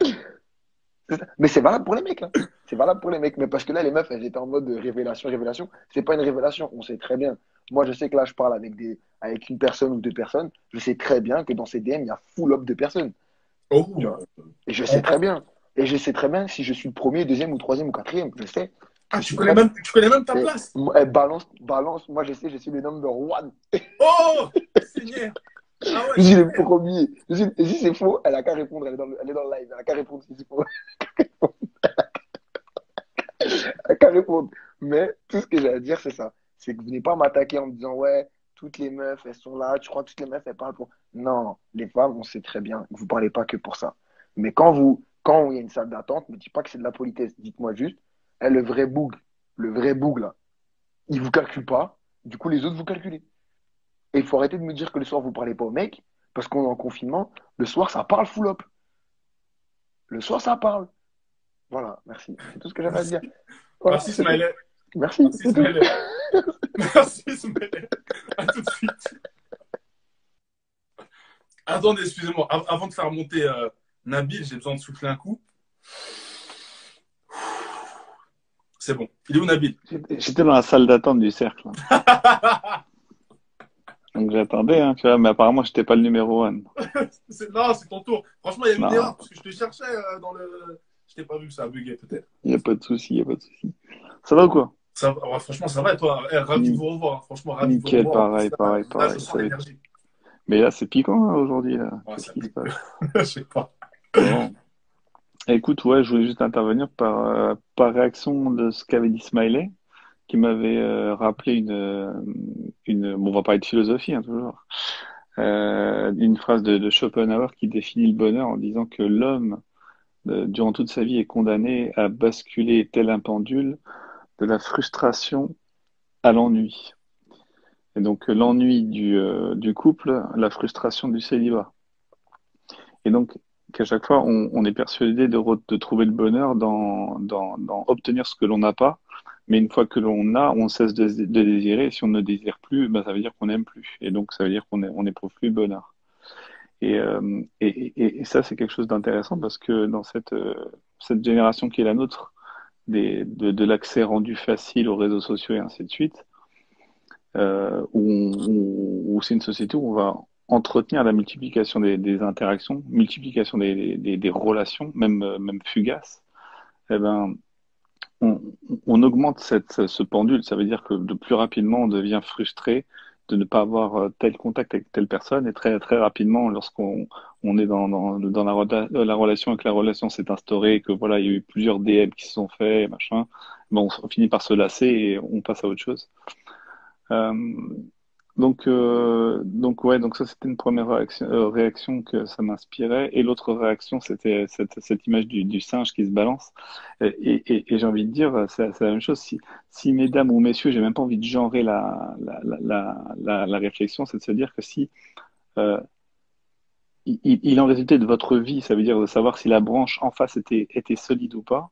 (laughs) mais c'est valable pour les mecs, hein. C'est valable pour les mecs. Mais parce que là, les meufs, elles étaient en mode de révélation, révélation. C'est pas une révélation. On sait très bien. Moi, je sais que là, je parle avec des, avec une personne ou deux personnes. Je sais très bien que dans ces DM, il y a full up de personnes. Oh. Et je sais très bien. Et je sais très bien si je suis le premier, deuxième ou troisième ou quatrième. Je sais. ah, tu connais même, tu connais même ta place. Eh, balance, balance. Moi, je sais, je suis le number one. Oh, Seigneur. Ah Je ouais. suis le premier. Je suis- Et si c'est faux, elle a qu'à répondre. Elle est dans le, elle est dans le live. Elle a qu'à répondre si c'est faux. (laughs) Elle a qu'à répondre. Mais tout ce que j'ai à dire, c'est ça. C'est que vous venez pas m'attaquer en me disant, ouais, toutes les meufs, elles sont là. Tu crois que toutes les meufs, elles parlent pour? Non, les femmes, on sait très bien que vous parlez pas que pour ça. Mais quand vous, quand il y a une salle d'attente, ne dites pas que c'est de la politesse. Dites-moi juste, eh, le vrai boug, le vrai boug, là, il vous calcule pas. Du coup, les autres, vous calculez. Et il faut arrêter de me dire que le soir, vous parlez pas aux mecs, parce qu'on est en confinement. Le soir, ça parle full up. Le soir, ça parle. Voilà, merci. C'est tout ce que j'avais à dire. Voilà, Merci. Smiley. Merci. Merci. Smiley. Merci, Smiley. À tout de suite. Attendez, excusez-moi. Av- Avant de faire monter euh, Nabil, j'ai besoin de souffler un coup. C'est bon. Il est où, Nabil? J'étais j'étais dans la salle d'attente du cercle. (laughs) hein. Donc j'attendais, hein, tu vois, mais apparemment, j'étais pas le numéro un. (laughs) C'est- Non, c'est ton tour. Franchement, il y a une Non. erreur parce que je te cherchais euh, dans le. Je t'ai pas vu que ça a bugué peut-être. Il n'y a pas de souci, il n'y a pas de souci. Ça va ou quoi? Ça, ouais, franchement, ça va et toi? Eh, Ravi de vous revoir. hein. Franchement, ravi de Nickel, vous revoir. pareil, pareil, là, pareil, je sens ça va. l'énergie. Mais là, c'est piquant hein, aujourd'hui. Là. Ouais, Qu'est-ce qui se passe? (laughs) Je sais pas. Bon. Écoute, ouais, je voulais juste intervenir par, euh, par réaction de ce qu'avait dit Smiley, qui m'avait euh, rappelé une, euh, une, on va parler de philosophie, hein, toujours, euh, une phrase de, Schopenhauer qui définit le bonheur en disant que l'homme, durant toute sa vie, est condamné à basculer tel un pendule de la frustration à l'ennui. Et donc l'ennui du, du couple, la frustration du célibat. Et donc qu'à chaque fois, on, on est persuadé de, de trouver le bonheur dans, dans, dans obtenir ce que l'on n'a pas. Mais une fois que l'on a, on cesse de, désirer. Et si on ne désire plus, ben, ça veut dire qu'on n'aime plus. Et donc, ça veut dire qu'on est- on le bonheur. Et, euh, et, et, et ça, c'est quelque chose d'intéressant parce que dans cette, euh, cette génération qui est la nôtre, des, de, l'accès rendu facile aux réseaux sociaux et ainsi de suite, euh, où, c'est une société où on va entretenir la multiplication des, des interactions, multiplication des, des, relations, même, même fugaces, eh ben, on, augmente cette, ce pendule. Ça veut dire que de plus rapidement, on devient frustré, de ne pas avoir euh, tel contact avec telle personne. Et très, très rapidement, lorsqu'on on est dans, dans, la, la, relation et que la relation s'est instaurée, et que voilà, il y a eu plusieurs DM qui se sont faits, machin, bon, on finit par se lasser et on passe à autre chose. Euh, donc, euh, donc ouais, donc ça c'était une première réaction, euh, que ça m'inspirait. Et l'autre réaction, c'était cette, image du, singe qui se balance. Et, j'ai envie de dire, c'est la même chose. Si, mesdames ou messieurs, j'ai même pas envie de genrer la, réflexion, c'est de se dire que si euh, il, en résultait de votre vie, ça veut dire de savoir si la branche en face était, solide ou pas.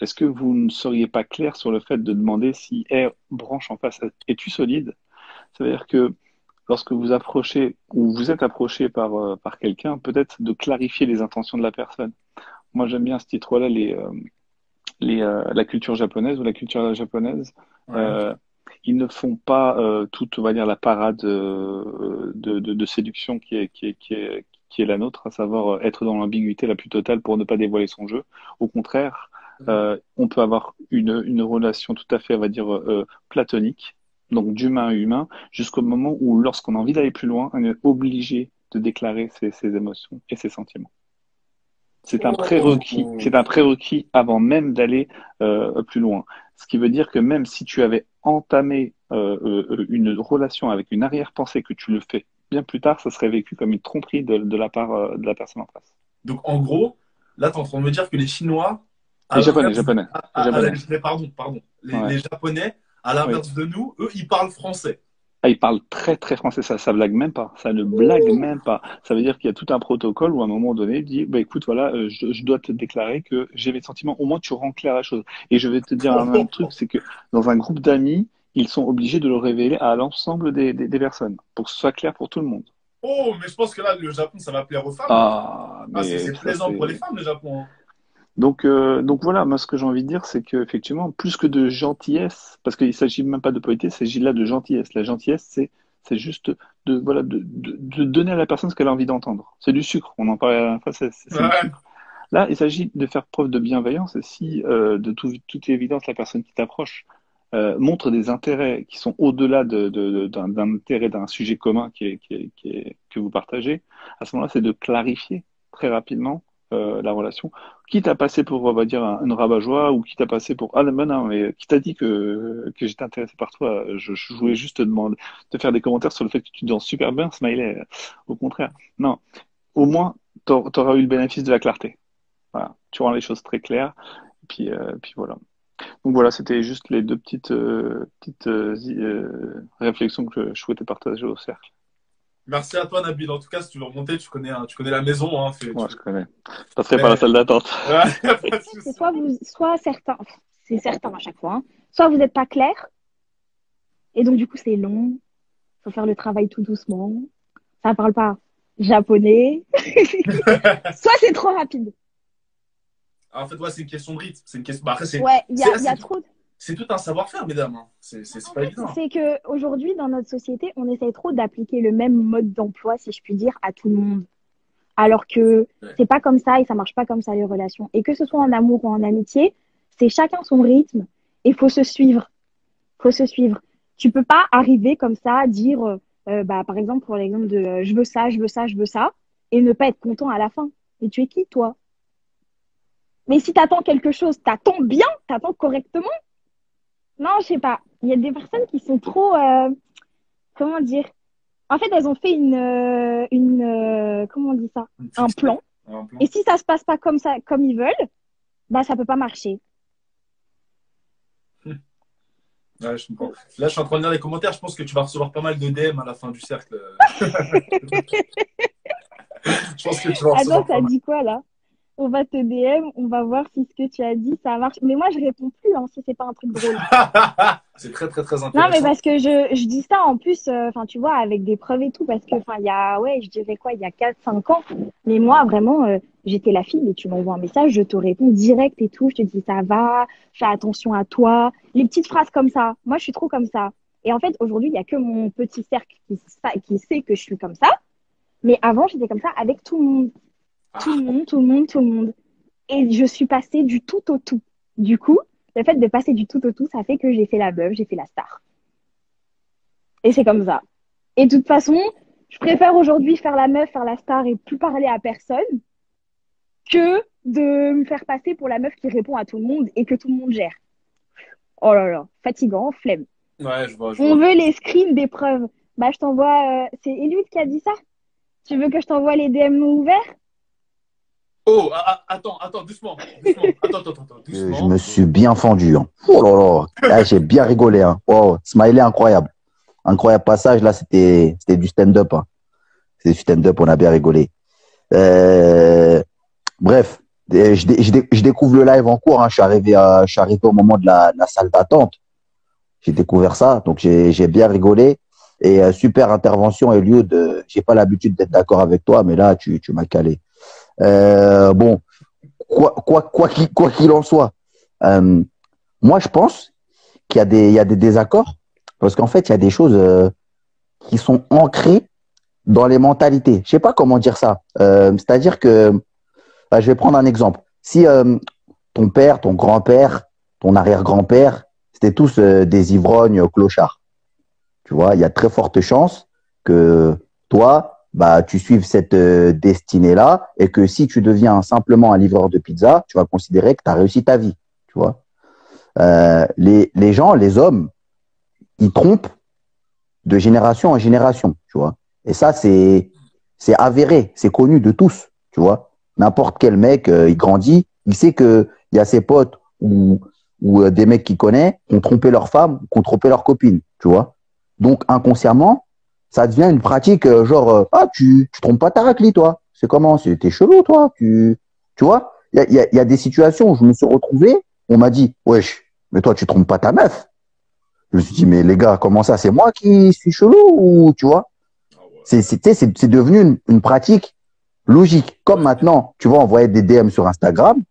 Est-ce que vous ne seriez pas clair sur le fait de demander si, branche en face, es-tu solide? C'est-à-dire que lorsque vous approchez ou vous êtes approché par, euh, par quelqu'un, peut-être de clarifier les intentions de la personne. Moi, j'aime bien ce titre-là, les, euh, les, euh, la culture japonaise ou la culture japonaise. ils ne font pas toute, on va dire, la parade de, de, de, séduction qui est, qui, est, qui, est, qui est la nôtre, à savoir être dans l'ambiguïté la plus totale pour ne pas dévoiler son jeu. Au contraire, mmh. on peut avoir une, une relation tout à fait, on va dire, platonique, donc d'humain à humain, jusqu'au moment où, lorsqu'on a envie d'aller plus loin, on est obligé de déclarer ses, émotions et ses sentiments. C'est un prérequis. C'est un prérequis avant même d'aller euh, plus loin. Ce qui veut dire que même si tu avais entamé euh, euh, une relation avec une arrière-pensée que tu le fais bien plus tard, ça serait vécu comme une tromperie de, la part de la personne en face. Donc en gros, là, tu es en train de me dire que les Chinois. Les Japonais, japonais. pardon, pardon. les Japonais à l'inverse de nous, eux, ils parlent français. Ah, ils parlent très très français, ça, ça blague même pas, ça ne blague même pas. Ça veut dire qu'il y a tout un protocole où à un moment donné, il dit, bah écoute, voilà, euh, je, dois te déclarer que j'ai mes sentiments. Au moins, tu rends clair la chose. Et je vais te dire un, truc, c'est que dans un groupe d'amis, ils sont obligés de le révéler à l'ensemble des, des, personnes pour que ce soit clair pour tout le monde. Oh, mais je pense que là, le Japon, ça va plaire aux femmes. Ah, ah c'est plaisant pour les femmes, le Japon. Hein. Donc, euh, donc voilà, moi ce que j'ai envie de dire, c'est qu'effectivement, plus que de gentillesse, parce qu'il ne s'agit même pas de politesse, il s'agit là de gentillesse. La gentillesse, c'est c'est juste de, voilà, de, de, de, donner à la personne ce qu'elle a envie d'entendre. C'est du sucre, on en parlait à la fois, c'est du sucre. Là, il s'agit de faire preuve de bienveillance et si, euh, de tout, toute évidence, la personne qui t'approche euh, montre des intérêts qui sont au-delà d'un de, d'un intérêt d'un sujet commun qui est, qui est, qui est, que vous partagez, à ce moment-là, c'est de clarifier très rapidement euh, la relation. Qui t'a passé pour, on va dire, une rabat-joie ou qui t'a passé pour ah non, non mais qui t'a dit que, que j'étais intéressé par toi. Je, je, voulais juste te demander, te faire des commentaires sur le fait que tu danses super bien, Smiley. Au contraire, non. Au moins, tu auras eu le bénéfice de la clarté. Tu rends les choses très claires. Et puis, euh, puis voilà. Donc voilà, c'était juste les deux petites, euh, petites réflexions que je souhaitais partager au cercle. Merci à toi, Nabil. En tout cas, si tu veux remonter, tu connais, tu connais la maison. Hein, Moi, je connais. Je passerai par la salle d'attente. (laughs) c'est soit, vous, soit certains, c'est certain à chaque fois, hein. soit vous n'êtes pas clair, et donc du coup, c'est long. Il faut faire le travail tout doucement. Ça ne parle pas japonais. (laughs) soit c'est trop rapide. en fait, ouais, c'est une question de rythme. C'est une question. Bah, après, ouais, il y a, y a trop de c'est tout un savoir-faire, mesdames. Hein. C'est pas évident. C'est qu'aujourd'hui, dans notre société, on essaye trop d'appliquer le même mode d'emploi, si je puis dire, à tout le monde. Alors que c'est pas comme ça et ça marche pas comme ça les relations. Et que ce soit en amour ou en amitié, c'est chacun son rythme et il faut se suivre. faut se suivre. Tu peux pas arriver comme ça à dire, euh, bah, par exemple, pour l'exemple de euh, je veux ça, je veux ça, je veux ça, et ne pas être content à la fin. Et tu es qui, toi? Mais si tu attends quelque chose, t'attends bien, t'attends correctement, non, je sais pas. Il y a des personnes qui sont trop. Euh, comment dire? En fait, elles ont fait une. Euh, une euh, comment on dit ça? Un plan. Et si ça se passe pas comme ça, comme ils veulent, bah ça peut pas marcher. (laughs) Ouais, je Là, je suis en train de lire les commentaires. Je pense que tu vas recevoir pas mal de DM à la fin du cercle. (laughs) (laughs) je pense que tu vas recevoir. Ah non, ça dit quoi là? On va te DM, on va voir si ce que tu as dit, ça marche. Mais moi, je réponds plus hein, si c'est pas un truc drôle. (laughs) c'est très, très, très intéressant. Non, mais parce que je, je dis ça en plus, euh, enfin, tu vois, avec des preuves et tout, parce que, enfin, il y a, ouais, je dirais quoi, il y a 4-5 ans. Mais moi, vraiment, euh, j'étais la fille, et tu m'envoies un message, je te réponds direct et tout. Je te dis, ça va, fais attention à toi. Les petites phrases comme ça. Moi, je suis trop comme ça. Et en fait, aujourd'hui, il y a que mon petit cercle qui, qui sait que je suis comme ça. Mais avant, j'étais comme ça avec tout le monde. Tout le monde, tout le monde, tout le monde. Et je suis passée du tout au tout. Du coup, le fait de passer du tout au tout, ça fait que j'ai fait la meuf, j'ai fait la star. Et c'est comme ça. Et de toute façon, je préfère aujourd'hui faire la meuf, faire la star et plus parler à personne que de me faire passer pour la meuf qui répond à tout le monde et que tout le monde gère. Oh là là, fatigant, flemme. Ouais, je vois. Je On vois. veut les screens des preuves. Bah, je t'envoie. euh, C'est Eliud qui a dit ça Tu veux que je t'envoie les DM ouverts? Oh, ah, ah, attends, attends, doucement. doucement. Attends, attends, attends, doucement. Je me suis bien fendu. hein. Oh là là. Ah, J'ai bien rigolé. Hein. Wow. Smiley incroyable. Incroyable passage. Là, c'était c'était du stand-up. Hein. C'était du stand-up. On a bien rigolé. Euh, Bref, euh, je, je je découvre le live en cours. Hein. Je, suis arrivé à- je suis arrivé au moment de la, salle d'attente. J'ai découvert ça. Donc, j'ai j'ai bien rigolé. Et euh, super intervention, Eliud. Euh, J'ai pas l'habitude d'être d'accord avec toi, mais là, tu, tu m'as calé. Euh, bon, quoi quoi quoi qu'il quoi qu'il en soit, euh, moi je pense qu'il y a des il y a des désaccords parce qu'en fait il y a des choses euh, qui sont ancrées dans les mentalités. Je sais pas comment dire ça. Euh, C'est-à-dire que bah, je vais prendre un exemple. Si euh, ton père, ton grand-père, ton arrière-grand-père, c'était tous euh, des ivrognes clochards. Tu vois, il y a très forte chance que toi, bah, tu suives cette euh, destinée-là et que si tu deviens simplement un livreur de pizza, tu vas considérer que tu as réussi ta vie. Tu vois Euh, les, les gens, les hommes, ils trompent de génération en génération. Tu vois Et ça, c'est c'est avéré, c'est connu de tous. Tu vois N'importe quel mec, euh, il grandit, il sait que il y a ses potes ou, ou euh, des mecs qu'il connaît qui ont trompé leur femme, qui ont trompé leur copine. Tu vois Donc, inconsciemment, ça devient une pratique euh, genre euh, ah tu tu trompes pas ta raclie toi. C'est comment? C'est t'es chelou toi. Tu tu vois? Il y a, il y, a, y a des situations où je me suis retrouvé on m'a dit wesh mais toi tu trompes pas ta meuf. Je me suis dit mais les gars comment ça c'est moi qui suis chelou ou tu vois? C'est c'est devenu une, une pratique logique. Comme maintenant tu vas envoyer des DM sur Instagram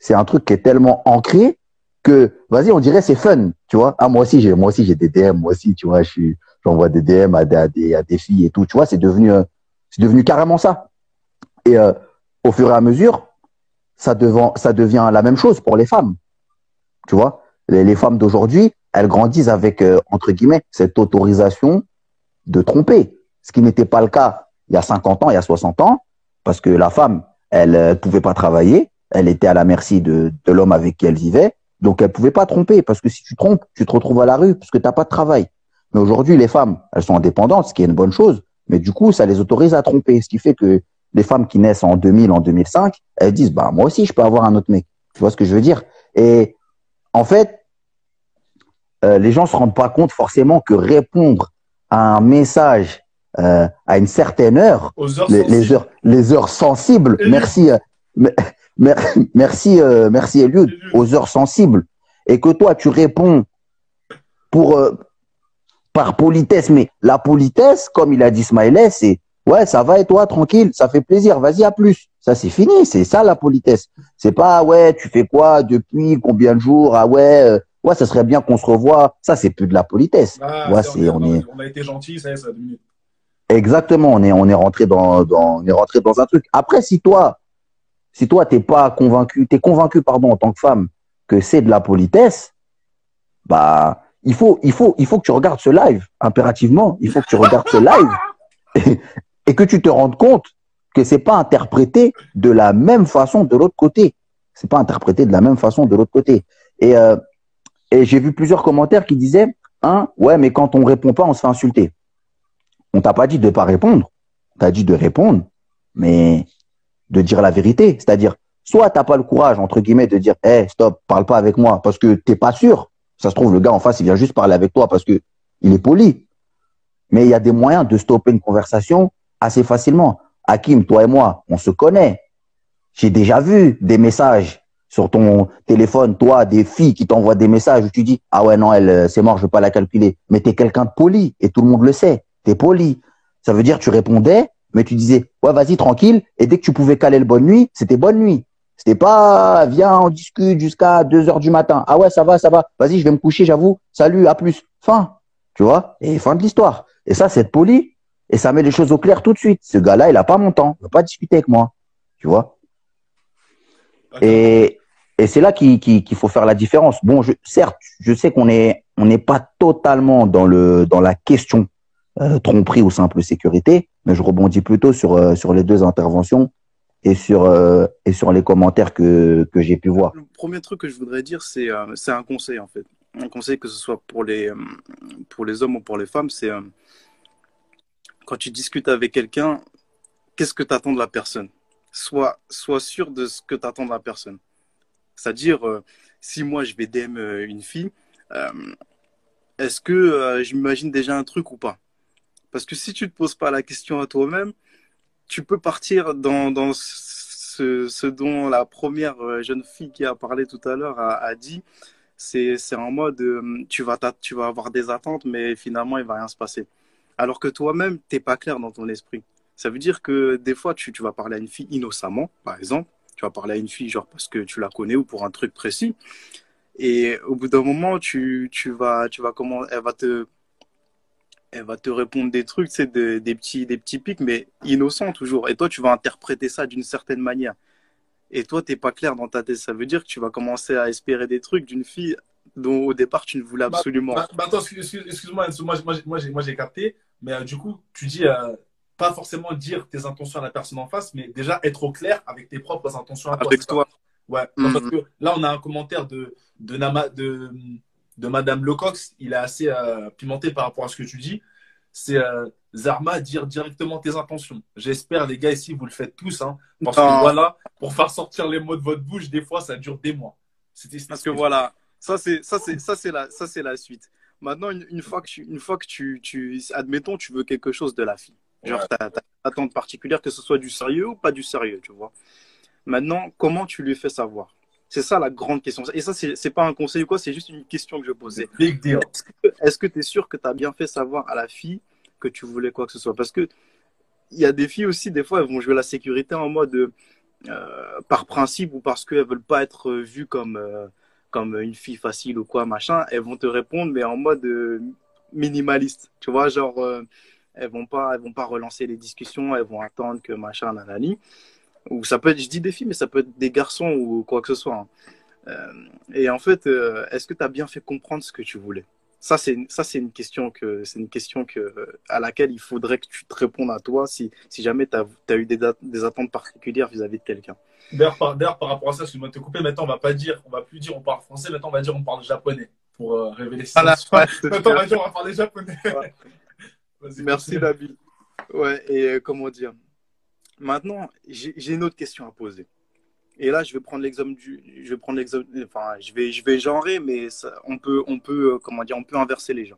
c'est un truc qui est tellement ancré que vas-y on dirait c'est fun tu vois? Ah moi aussi j'ai moi aussi j'ai des DM moi aussi tu vois je suis j'envoie des DM à des, à des, à des filles et tout. Tu vois, c'est devenu, euh, c'est devenu carrément ça. Et euh, au fur et à mesure, ça, devant, ça devient la même chose pour les femmes. Tu vois, les, femmes d'aujourd'hui, elles grandissent avec, euh, entre guillemets, cette autorisation de tromper. Ce qui n'était pas le cas il y a 50 ans, il y a 60 ans, parce que la femme, elle ne pouvait pas travailler, elle était à la merci de, de l'homme avec qui elle vivait, donc elle pouvait pas tromper, parce que si tu trompes, tu te retrouves à la rue, parce que tu n'as pas de travail. Mais aujourd'hui, les femmes, elles sont indépendantes, ce qui est une bonne chose. Mais du coup, ça les autorise à tromper. Ce qui fait que les femmes qui naissent en 2000, en 2005, elles disent, bah, moi aussi, je peux avoir un autre mec. Tu vois ce que je veux dire? Et en fait, euh, les gens se rendent pas compte forcément que répondre à un message euh, à une certaine heure, heures les, heures, les heures sensibles, Eliud. merci, euh, me- mer- merci, euh, merci Eliud, Eliud. aux heures sensibles, et que toi, tu réponds pour, euh, par politesse, mais la politesse, comme il a dit Smiley, c'est ouais, ça va et toi, tranquille, ça fait plaisir, vas-y à plus. Ça c'est fini, c'est ça la politesse. C'est pas ouais, tu fais quoi depuis combien de jours Ah ouais, euh, ouais, ça serait bien qu'on se revoie. Ça c'est plus de la politesse. Ah, Ouais, c'est- on est on a été gentil, ça ça a minutes. exactement, on est on est rentré dans, dans on est rentré dans un truc. Après si toi si toi t'es pas convaincu, t'es convaincu pardon en tant que femme que c'est de la politesse, bah il faut il faut il faut que tu regardes ce live impérativement. Il faut que tu regardes ce live et, que tu te rendes compte que c'est pas interprété de la même façon de l'autre côté. C'est pas interprété de la même façon de l'autre côté. Et euh, j'ai vu plusieurs commentaires qui disaient hein ouais mais quand on répond pas on se fait insulter. On t'a pas dit de pas répondre, on t'a dit de répondre, mais de dire la vérité. C'est-à-dire, soit t'as pas le courage, entre guillemets, de dire, hé, stop, parle pas avec moi, parce que t'es pas sûr. Ça se trouve, le gars en face, il vient juste parler avec toi parce que il est poli. Mais il y a des moyens de stopper une conversation assez facilement. Hakim, toi et moi, on se connaît. J'ai déjà vu des messages sur ton téléphone, toi, des filles qui t'envoient des messages où tu dis, ah ouais, non, elle, euh, c'est mort, je vais pas la calculer. Mais t'es quelqu'un de poli et tout le monde le sait. T'es poli. Ça veut dire, tu répondais, mais tu disais, ouais, vas-y, tranquille. Et dès que tu pouvais caler le bonne nuit, c'était bonne nuit. C'était pas, viens, on discute jusqu'à 2 heures du matin. Ah ouais, ça va, ça va. Vas-y, je vais me coucher, j'avoue. Salut, à plus. Fin. Tu vois? Et fin de l'histoire. Et ça, c'est poli. Et ça met les choses au clair tout de suite. Ce gars-là, il a pas mon temps. Il va pas discuter avec moi. Tu vois? Et, et c'est là qu'il qu'il- qu'il faut faire la différence. Bon, je, certes, je sais qu'on est, on n'est pas totalement dans le, dans la question euh, tromperie ou simple sécurité. Mais je rebondis plutôt sur, euh, sur les deux interventions et sur, euh, et sur les commentaires que, que j'ai pu voir. Le premier truc que je voudrais dire, c'est euh, c'est un conseil en fait. Un conseil que ce soit pour les, euh, pour les hommes ou pour les femmes, c'est quand tu discutes avec quelqu'un, qu'est-ce que tu attends de la personne? Sois, sois sûr de ce que tu attends de la personne. C'est-à-dire, si moi je vais DM une fille, est-ce que je m'imagine déjà un truc ou pas? Parce que si tu te poses pas la question à toi-même, tu peux partir dans, ce, dont la première euh, jeune fille qui a parlé tout à l'heure a, dit. C'est, en mode, euh, tu vas, tu vas avoir des attentes, mais finalement, il va rien se passer. Alors que toi-même, t'es pas clair dans ton esprit. Ça veut dire que des fois, tu, tu vas parler à une fille innocemment, par exemple. Tu vas parler à une fille, genre, parce que tu la connais ou pour un truc précis. Et au bout d'un moment, tu, tu vas, tu vas comment, elle va te, elle va te répondre des trucs, c'est des, des petits, des petits pics, mais innocents toujours. Et toi, tu vas interpréter ça d'une certaine manière. Et toi, t'es pas clair dans ta tête. Ça veut dire que tu vas commencer à espérer des trucs d'une fille dont au départ tu ne voulais Bah, absolument. bah, bah, attends, excuse- excuse- excuse-moi, moi, moi, moi, j'ai- capté, mais euh, du coup, tu dis euh, pas forcément dire tes intentions à la personne en face, mais déjà être au clair avec tes propres intentions à toi. Avec toi. Ouais, Mhm. parce que là, on a un commentaire de, de, Nama- de, de Madame Lecox, il est assez euh, pimenté par rapport à ce que tu dis. C'est euh, Zarma, dire directement tes intentions. J'espère, les gars, ici, vous le faites tous, hein, parce Non. que voilà, pour faire sortir les mots de votre bouche, des fois, ça dure des mois. C'était Parce que voilà, ça c'est ça c'est ça c'est la ça c'est la suite. Maintenant, une, une fois que tu, une fois que tu, tu admettons tu veux quelque chose de la fille, genre Ouais. t'as t'as une attente particulière que ce soit du sérieux ou pas du sérieux, tu vois. Maintenant, comment tu lui fais savoir? C'est ça la grande question. Et ça c'est pas un conseil ou quoi, c'est juste une question que je posais. Est-ce que tu es sûr que tu as bien fait savoir à la fille que tu voulais quoi que ce soit? Parce que il y a des filles aussi, des fois, elles vont jouer la sécurité en mode euh, par principe ou parce qu'elles veulent pas être vues comme, euh, comme une fille facile ou quoi, machin. Elles vont te répondre, mais en mode euh, minimaliste. Tu vois, genre, elles vont pas, elles vont pas relancer les discussions, elles vont attendre que machin, nanani. Ou ça peut être, je dis des filles, mais ça peut être des garçons ou quoi que ce soit. hein. Euh, et en fait, euh, est-ce que tu as bien fait comprendre ce que tu voulais? Ça, c'est ça, c'est une question que c'est une question que à laquelle il faudrait que tu te répondes à toi si, si jamais tu as, eu des, attentes particulières vis-à-vis de quelqu'un. D'ailleurs, par, par rapport à ça, excuse-moi de te couper, maintenant on va pas dire, on va plus dire on parle français, maintenant on va dire on parle japonais pour euh, révéler ça. Ah, la vache, (laughs) maintenant on va dire on va parler japonais. Ouais. (laughs) Merci. David. Ouais, et euh, comment dire? Maintenant, j'ai une autre question à poser. Et là, je vais prendre l'exemple du, je vais prendre l'exemple, enfin, je vais, je vais genrer, mais on peut, on peut, euh, comment dire, on peut inverser les gens.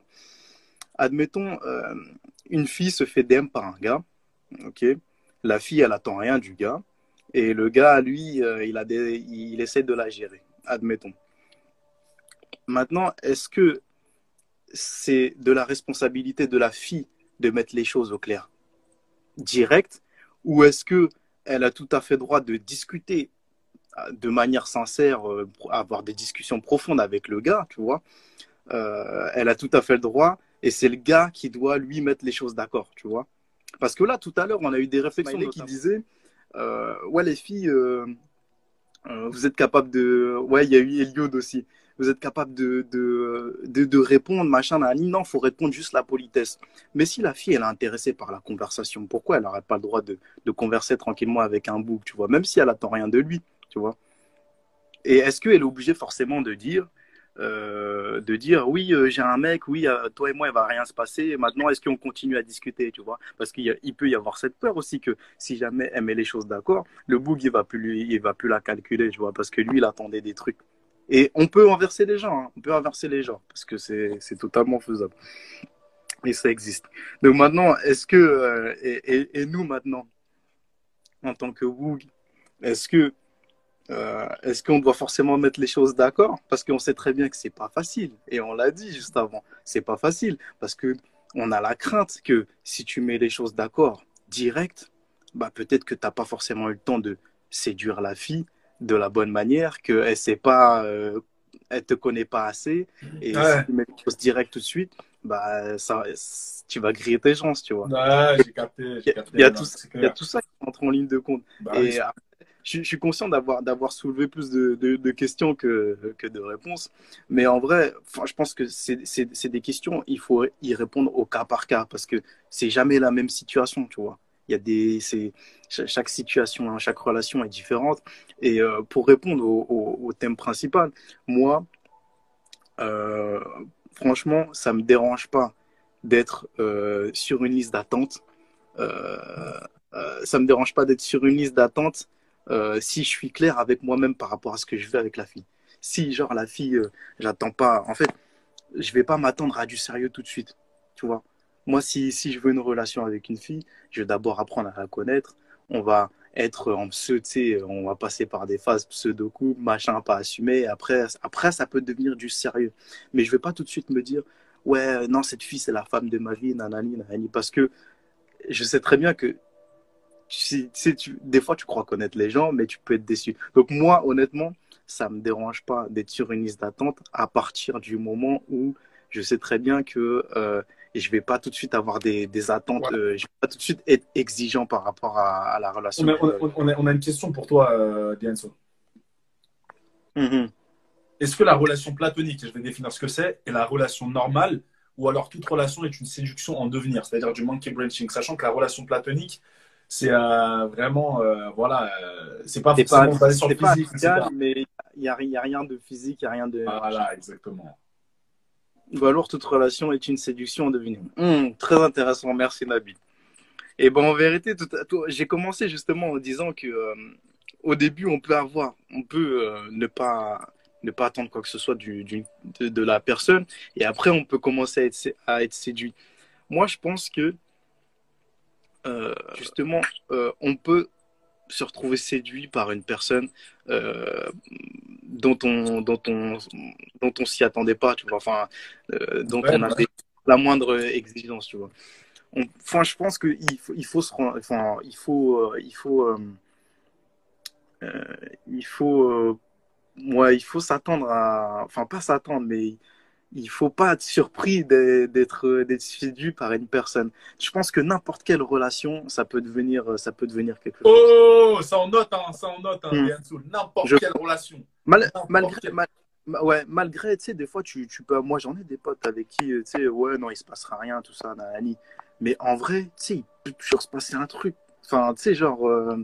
Admettons, euh, une fille se fait DM par un gars, ok? La fille, elle attend rien du gars, et le gars, lui, euh, il a des, il essaie de la gérer. Admettons. Maintenant, est-ce que c'est de la responsabilité de la fille de mettre les choses au clair? Direct ou est-ce que elle a tout à fait droit de discuter euh, de manière sincère, euh, avoir des discussions profondes avec le gars, tu vois? Euh, Elle a tout à fait le droit et c'est le gars qui doit lui mettre les choses d'accord, tu vois? Parce que là, tout à l'heure, on a eu des réflexions qui disaient euh, Ouais, les filles, euh, vous êtes capables de. Ouais, il y a eu Eliud aussi. Vous êtes capable de, de, de, de répondre, machin, nan, non, faut répondre juste la politesse. Mais si la fille, elle est intéressée par la conversation, pourquoi elle n'aurait pas le droit de, de converser tranquillement avec un bouc, tu vois, même si elle attend rien de lui, tu vois? Et est-ce qu'elle est obligée forcément de dire, euh, de dire, oui, euh, j'ai un mec, oui, euh, toi et moi, il va rien se passer. Maintenant, est-ce qu'on continue à discuter, tu vois? Parce qu'il peut y avoir cette peur aussi que si jamais elle met les choses d'accord, le bouc, il va plus lui, il va plus la calculer, tu vois, parce que lui, il attendait des trucs. Et on peut inverser les gens, hein. on peut inverser les gens, parce que c'est totalement faisable. Et ça existe. Donc maintenant, est-ce que, euh, et, nous maintenant, en tant que Woog, est-ce que, euh, est-ce qu'on doit forcément mettre les choses d'accord? Parce qu'on sait très bien que c'est pas facile. Et on l'a dit juste avant, c'est pas facile. Parce que on a la crainte que si tu mets les choses d'accord direct, bah peut-être que t'as pas forcément eu le temps de séduire la fille de la bonne manière, qu'elle sait pas, euh, elle te connaît pas assez, et Ouais. si tu mets les choses direct tout de suite, bah ça, tu vas griller tes chances, tu vois. Ouais, j'ai capté, j'ai capté. Il y a Non, tout, c'est il y a clair. tout ça qui entre en ligne de compte. Bah et oui. je, suis conscient d'avoir d'avoir soulevé plus de, de, questions que, que de réponses. Mais en vrai, je pense que c'est des questions, il faut y répondre au cas par cas parce que c'est jamais la même situation, tu vois. Il y a des, chaque situation, hein, chaque relation est différente. Et euh, pour répondre au, thème principal, moi, franchement, ça me dérange pas d'être sur une liste d'attente. Ça me dérange pas d'être sur une liste d'attente si je suis clair avec moi-même par rapport à ce que je veux avec la fille. Si, genre, la fille, euh, j'attends pas. En fait, je vais pas m'attendre à du sérieux tout de suite. Tu vois Moi, si, si je veux une relation avec une fille, je vais d'abord apprendre à la connaître. On va être en pseudo, sais, on va passer par des phases pseudo-couple, machin, pas assumé. Après, après, ça peut devenir du sérieux. Mais je vais pas tout de suite me dire, ouais, non, cette fille, c'est la femme de ma vie, nanani, nanani. Parce que je sais très bien que tu, tu, des fois, tu crois connaître les gens, mais tu peux être déçu. Donc moi, honnêtement, ça me dérange pas d'être sur une liste d'attente à partir du moment où je sais très bien que euh, je vais pas tout de suite avoir des, des attentes, euh, je vais pas tout de suite être exigeant par rapport à, à la relation. On a, on, a, on a, une question pour toi, euh, Dianso. Mm-hmm. Est-ce que la relation platonique, je vais définir ce que c'est, est la relation normale ou alors toute relation est une séduction en devenir, c'est-à-dire du monkey branching, sachant que la relation platonique, c'est euh, vraiment, euh, voilà, euh, c'est pas forcément basé sur le physique. mais il n'y a, a, rien de physique, il n'y a rien de. Voilà, exactement. Ou alors toute relation est une séduction en devenir. Hum, très intéressant, merci Nabil. Et bon, en vérité, j'ai commencé justement en disant que au début, on peut avoir, on peut ne pas ne pas attendre quoi que ce soit de, la personne, et après, on peut commencer à être, à séduit. Moi, je pense que euh, justement, euh, on peut se retrouver séduit par une personne euh, dont on dont on dont on s'y attendait pas tu vois. Enfin dont on avait la moindre exigence tu vois. Enfin je pense que il faut il faut se enfin il faut il faut il faut moi il faut s'attendre à enfin pas s'attendre mais il faut pas être surpris d'être séduit par une personne. Je pense que n'importe quelle relation, ça peut devenir ça peut devenir quelque chose. Oh, ça en note, hein, ça en note, hein, hmm. N'importe quelle relation. malgré, ouais, malgré, tu sais, des fois, tu, tu peux. Moi, j'en ai des potes avec qui, tu sais, ouais, non, il se passera rien, tout ça, nanani. Mais en vrai, tu sais, il peut toujours se passer un truc. Enfin, tu sais, genre, euh,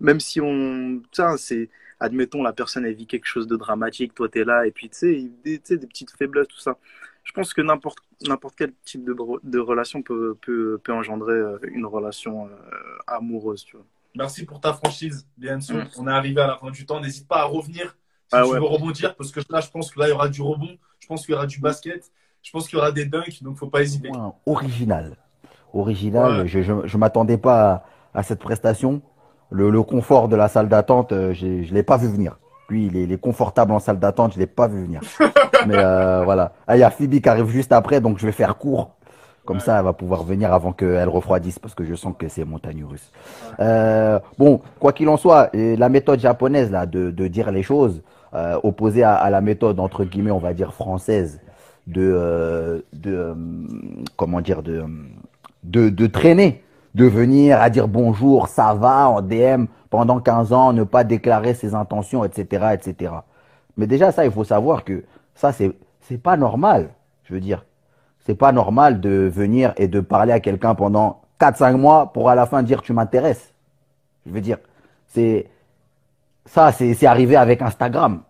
même si on, c'est admettons, la personne, elle vit quelque chose de dramatique, toi, tu es là, et puis, tu sais, des, des petites faiblesses, tout ça. Je pense que n'importe quel type de, de relation peut, peut, peut, engendrer euh, une relation euh, amoureuse, tu vois. Merci pour ta franchise, bien sûr. Mm. On est arrivé à la fin du temps. N'hésite pas à revenir si ah tu veux rebondir, parce que là, je pense que là, il y aura du rebond. Je pense qu'il y aura du basket. Je pense qu'il y aura des dunks, donc faut pas hésiter. original. Original. Je ne m'attendais pas à, à cette prestation le, confort de la salle d'attente, euh, je ne l'ai pas vu venir. Lui, il est, confortable en salle d'attente, je ne l'ai pas vu venir. (laughs) Mais euh, voilà. Ah, il y a Phoebe qui arrive juste après, donc je vais faire court. Comme ça, elle va pouvoir venir avant qu'elle refroidisse, parce que je sens que c'est montagne russe. Euh, bon, quoi qu'il en soit, la méthode japonaise là de, dire les choses, opposée à, la méthode entre guillemets, on va dire française, de, de comment dire, de, de, de traîner de venir à dire bonjour, ça va, en DM pendant 15 ans, ne pas déclarer ses intentions, etc., etc. Mais déjà, ça, il faut savoir que ça, c'est, c'est pas normal. Je veux dire, c'est pas normal de venir et de parler à quelqu'un pendant 4-5 mois pour à la fin dire tu m'intéresses. Je veux dire, c'est, ça, c'est, c'est arrivé avec Instagram.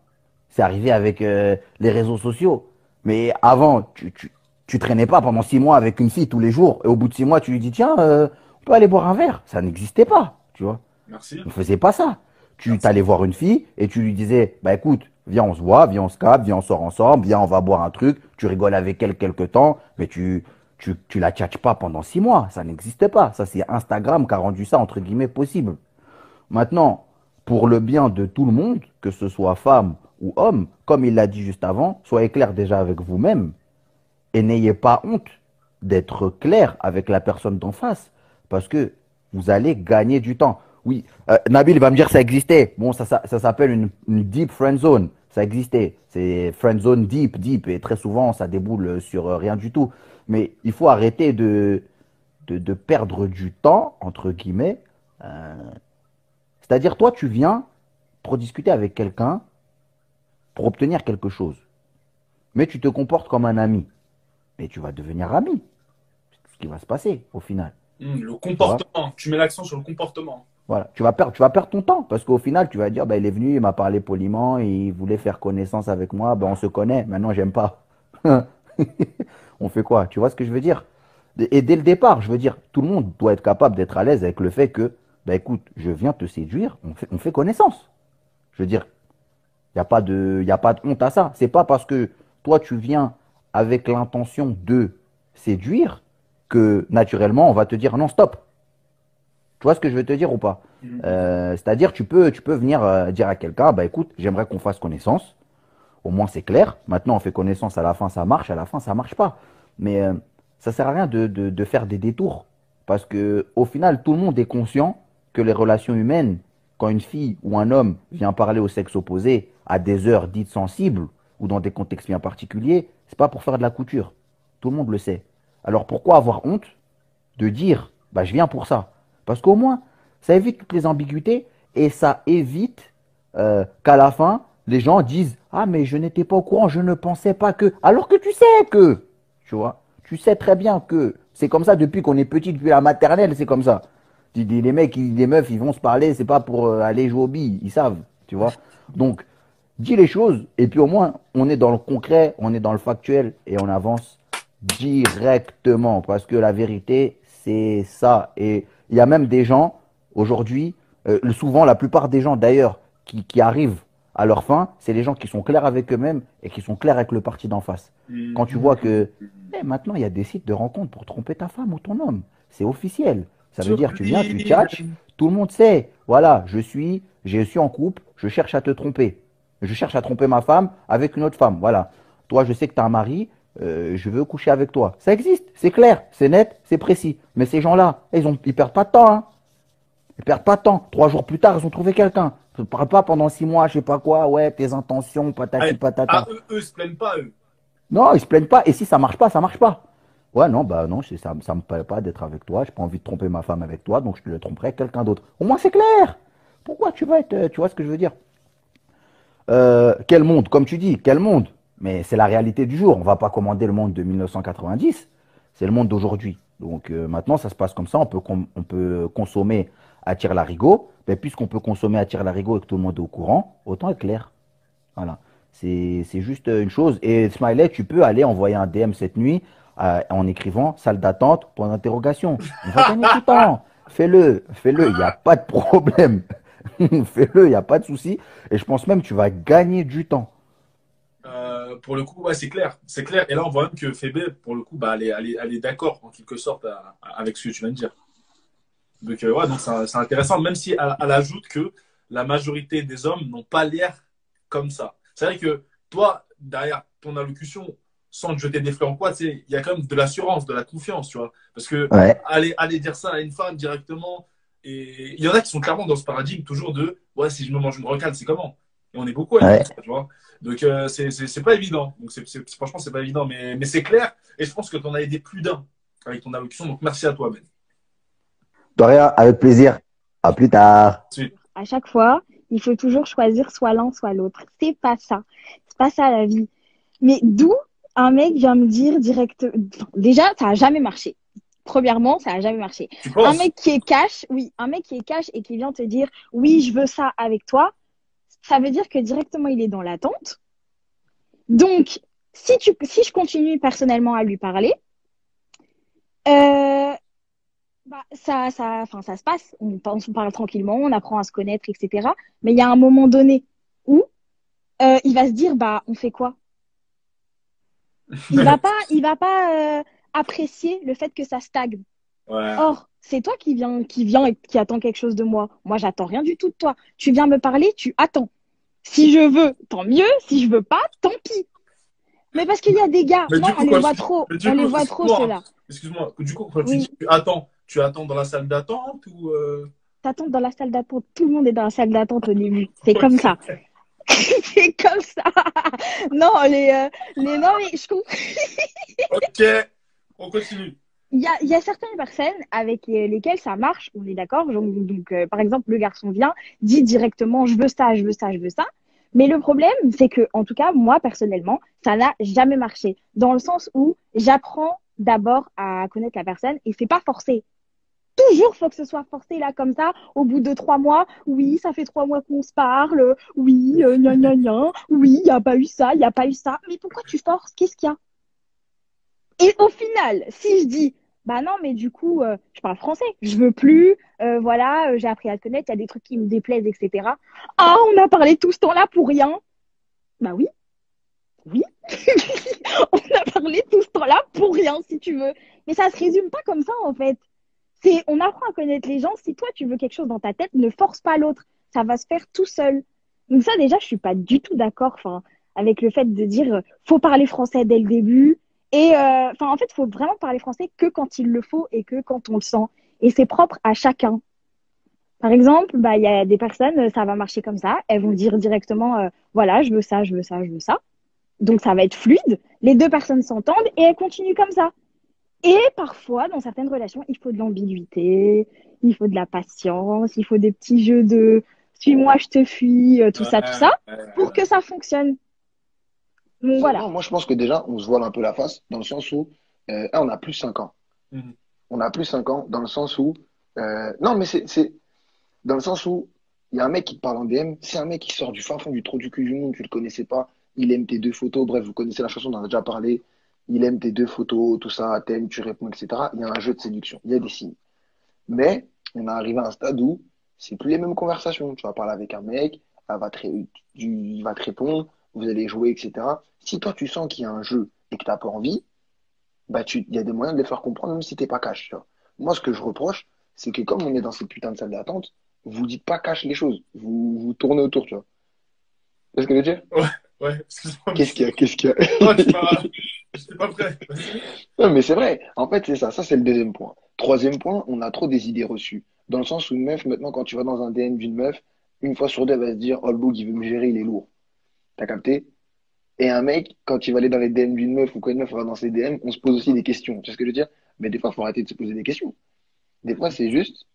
C'est arrivé avec euh, les réseaux sociaux. Mais avant, tu, tu, tu traînais pas pendant 6 mois avec une fille tous les jours. Et au bout de 6 mois, tu lui dis, tiens, euh, peut aller boire un verre. Ça n'existait pas, tu vois. Merci. On ne faisait pas ça. Tu t'allais voir une fille et tu lui disais, bah écoute, viens on se voit, viens on se capte, viens on sort ensemble, viens on va boire un truc. Tu rigoles avec elle quelque temps, mais tu tu, tu la tchatches pas pendant six mois. Ça n'existait pas. Ça c'est Instagram qui a rendu ça entre guillemets possible. Maintenant, pour le bien de tout le monde, que ce soit femme ou homme, comme il l'a dit juste avant, soyez clair déjà avec vous-même et n'ayez pas honte d'être clair avec la personne d'en face parce que vous allez gagner du temps. Oui, euh, Nabil va me dire que ça existait. Bon, ça, s'appelle une, deep friend zone. Ça existait. C'est friend zone deep, deep. Et très souvent, ça déboule sur euh, rien du tout. Mais il faut arrêter de, de, perdre du temps, entre guillemets. Euh, C'est-à-dire, toi, tu viens pour discuter avec quelqu'un pour obtenir quelque chose. Mais tu te comportes comme un ami. Mais tu vas devenir ami. C'est ce qui va se passer au final. Hum, le comportement. Tu mets l'accent sur le comportement. Voilà, tu vas perdre, tu vas perdre ton temps parce qu'au final, tu vas dire, bah, il est venu, il m'a parlé poliment, il voulait faire connaissance avec moi, ben, on se connaît, maintenant j'aime pas. (laughs) on fait quoi? Tu vois ce que je veux dire? Et dès le départ, je veux dire, tout le monde doit être capable d'être à l'aise avec le fait que, bah, écoute, je viens te séduire, on fait, on fait connaissance. Je veux dire, il n'y a, pas de, a pas de honte à ça. C'est pas parce que toi, tu viens avec l'intention de séduire que naturellement, on va te dire non, stop. Tu vois ce que je veux te dire ou pas? Mhm. Euh, C'est-à-dire, tu peux, tu peux venir euh, dire à quelqu'un, bah écoute, j'aimerais qu'on fasse connaissance. Au moins, c'est clair. Maintenant, on fait connaissance. À la fin, ça marche. À la fin, ça marche pas. Mais euh, ça sert à rien de, de, de faire des détours. Parce que au final, tout le monde est conscient que les relations humaines, quand une fille ou un homme vient parler au sexe opposé à des heures dites sensibles ou dans des contextes bien particuliers, c'est pas pour faire de la couture. Tout le monde le sait. Alors pourquoi avoir honte de dire, bah je viens pour ça? Parce qu'au moins, ça évite toutes les ambiguïtés et ça évite euh, qu'à la fin, les gens disent Ah, mais je n'étais pas au courant, je ne pensais pas que. Alors que tu sais que, tu vois, tu sais très bien que c'est comme ça depuis qu'on est petit, depuis la maternelle, c'est comme ça. Les mecs, les meufs, ils vont se parler, c'est pas pour euh, aller jouer aux billes, ils savent, tu vois. Donc, dis les choses et puis au moins, on est dans le concret, on est dans le factuel et on avance directement parce que la vérité, c'est ça. Et il y a même des gens aujourd'hui, euh, souvent la plupart des gens d'ailleurs qui, qui arrivent à leur fin, c'est les gens qui sont clairs avec eux-mêmes et qui sont clairs avec le parti d'en face. Quand tu vois que eh, maintenant il y a des sites de rencontres pour tromper ta femme ou ton homme, c'est officiel. Ça veut dire tu viens, tu tchatches, tout le monde sait. Voilà, je suis, je suis en couple, je cherche à te tromper. Je cherche à tromper ma femme avec une autre femme. Voilà. Toi, je sais que tu as un mari, euh, je veux coucher avec toi. Ça existe, c'est clair, c'est net, c'est précis. Mais ces gens-là, ils ont, ils perdent pas de temps. Hein. Ils perdent pas de temps. Trois jours plus tard, ils ont trouvé quelqu'un. Ne parle pas pendant six mois, je sais pas quoi, ouais, tes intentions, patati Allez, patata. Ah, eux, eux, ils se plaignent pas, eux. Non, ils se plaignent pas. Et si ça marche pas, ça marche pas. Ouais, non, bah non, ça, ça me plaît pas d'être avec toi. J'ai pas envie de tromper ma femme avec toi, donc je te le tromperai quelqu'un d'autre. Au moins, c'est clair. Pourquoi tu vas être, euh, tu vois ce que je veux dire? Euh, Quel monde, comme tu dis, quel monde? Mais c'est la réalité du jour. On va pas commander le monde de 1990. C'est le monde d'aujourd'hui. Donc euh, maintenant, ça se passe comme ça. On peut, consommer à tire larigot. Mais puisqu'on peut consommer à tire larigot et que tout le monde est au courant, autant être clair. Voilà. C'est c'est juste une chose. Et Smiley, tu peux aller envoyer un DM cette nuit euh, en écrivant salle d'attente, point d'interrogation. On va gagner du temps. Fais-le, fais-le, il n'y a pas de problème. (laughs) Fais-le, il n'y a pas de souci. Et je pense même que tu vas gagner du temps. Euh, pour le coup, ouais, c'est clair. C'est clair. Et là, on voit même que Fébé, pour le coup, bah, elle est, elle est- elle est d'accord, en quelque sorte, à- à- avec ce que tu viens de dire. Donc, euh, ouais, donc c'est intéressant, même si elle, elle ajoute que la majorité des hommes n'ont pas l'air comme ça. C'est vrai que toi, derrière ton allocution, sans te jeter des fleurs ou quoi, il y a quand même de l'assurance, de la confiance, tu vois. Parce que Ouais. aller, aller dire ça à une femme directement, et il y en a qui sont clairement dans ce paradigme toujours de ouais, si je me mange une rocade, c'est comment? Et on est beaucoup à Ouais. ça, tu vois. Donc, euh, c'est- pas évident. Donc, c'est c'est- franchement, c'est pas évident, mais, mais c'est clair. Et je pense que tu en as aidé plus d'un avec ton allocution. Donc, merci à toi, Ben. De rien, avec plaisir. À plus tard. À chaque fois, il faut toujours choisir soit l'un, soit l'autre. C'est pas ça. C'est pas ça la vie. Mais d'où un mec vient me dire direct. déjà, ça a jamais marché. Premièrement, ça a jamais marché. Un mec qui est cash, oui, un mec qui est cash et qui vient te dire oui, je veux ça avec toi, ça veut dire que directement il est dans l'attente. Donc, si tu, si je continue personnellement à lui parler, euh, bah, ça, ça, enfin, ça se passe. On, on se parle tranquillement, on apprend à se connaître, etc. Mais il y a un moment donné où euh, il va se dire bah, on fait quoi? Il va (laughs) pas, il va pas euh, apprécier le fait que ça stagne. Ouais. Or, c'est toi qui viens, qui vient et qui attend quelque chose de moi. Moi, j'attends rien du tout de toi. Tu viens me parler, tu attends. Si je veux, tant mieux. Si je veux pas, tant pis. Mais parce qu'il y a des gars, moi, coup, on les voit trop, on coup, les voit trop excuse-moi, ceux-là. Excuse-moi. Du coup, quand tu dis tu attends, tu attends dans la salle d'attente ou. euh, T'attends dans la salle d'attente. Tout le monde est dans la salle d'attente au début. C'est comme ça. (laughs) c'est comme ça. Non, les, euh, les, non, mais je comprends. Ok, on continue. Il y a, certaines personnes avec lesquelles ça marche, on est d'accord. Donc, euh, par exemple, le garçon vient, dit directement je veux ça, je veux ça, je veux ça. Mais le problème, c'est que, en tout cas, moi, personnellement, ça n'a jamais marché. Dans le sens où j'apprends d'abord à connaître la personne et c'est pas forcé. Toujours faut que ce soit forcé là comme ça au bout de trois mois. Oui, ça fait trois mois qu'on se parle. Oui, euh, gna gna gna. Oui, il y a pas eu ça, il y a pas eu ça. Mais pourquoi tu forces? Qu'est-ce qu'il y a? Et au final, si je dis bah non, mais du coup, euh, je parle français, je veux plus, euh, voilà, euh, j'ai appris à te connaître, il y a des trucs qui me déplaisent, etc. Ah, on a parlé tout ce temps-là pour rien. Bah oui, oui, (laughs) on a parlé tout ce temps-là pour rien, si tu veux. Mais ça se résume pas comme ça, en fait. C'est, on apprend à connaître les gens. Si toi, tu veux quelque chose dans ta tête, ne force pas l'autre. Ça va se faire tout seul. Donc ça, déjà, je suis pas du tout d'accord, enfin, avec le fait de dire, faut parler français dès le début. Et euh, enfin, en fait, il faut vraiment parler français que quand il le faut et que quand on le sent. Et c'est propre à chacun. Par exemple, bah, il y a des personnes, ça va marcher comme ça. Elles vont dire directement, euh, voilà, je veux ça, je veux ça, je veux ça. Donc ça va être fluide. Les deux personnes s'entendent et elles continuent comme ça. Et parfois, dans certaines relations, il faut de l'ambiguïté, il faut de la patience, il faut des petits jeux de suis-moi, je te fuis, euh, tout ça, tout ça, pour que ça fonctionne. Donc voilà. Non, moi, je pense que déjà, on se voile un peu la face, dans le sens où, euh, on a plus 5 ans. Mhm. On a plus 5 ans, dans le sens où, euh, non, mais c'est, c'est, dans le sens où, il y a un mec qui te parle en DM, c'est un mec qui sort du fin fond du trou du cul du monde, tu le connaissais pas, il aime tes deux photos, bref, vous connaissez la chanson, on en a déjà parlé, il aime tes deux photos, tout ça, t'aimes, tu réponds, etc. Il y a un jeu de séduction, il y a des signes. Mais, on est arrivé à un stade où, c'est plus les mêmes conversations. Tu vas parler avec un mec, elle va te, il va te répondre, vous allez jouer, etc. Si toi, tu sens qu'il y a un jeu et que tu n'as pas envie, bah, tu, il y a des moyens de les faire comprendre, même si t'es pas cash. tu vois. Moi, ce que je reproche, c'est que comme on est dans cette putain de salle d'attente, vous dites pas cash les choses. Vous, vous tournez autour, tu vois. C'est ce que je veux dire? Ouais, excuse-moi. Qu'est-ce qu'il y a? Qu'est-ce qu'il y a? Non, pas- J'étais pas prêt. Non, mais c'est vrai. En fait, c'est ça. Ça, c'est le deuxième point. Troisième point, on a trop des idées reçues. Dans le sens où une meuf, maintenant, quand tu vas dans un DM d'une meuf, une fois sur deux, elle va se dire, oh, le bouc, il veut me gérer, il est lourd. T'as capté? Et un mec, quand il va aller dans les DM d'une meuf ou quand une meuf va dans ses DM, on se pose aussi des questions. Tu sais ce que je veux dire? Mais des fois, il faut arrêter de se poser des questions. Des fois, c'est juste,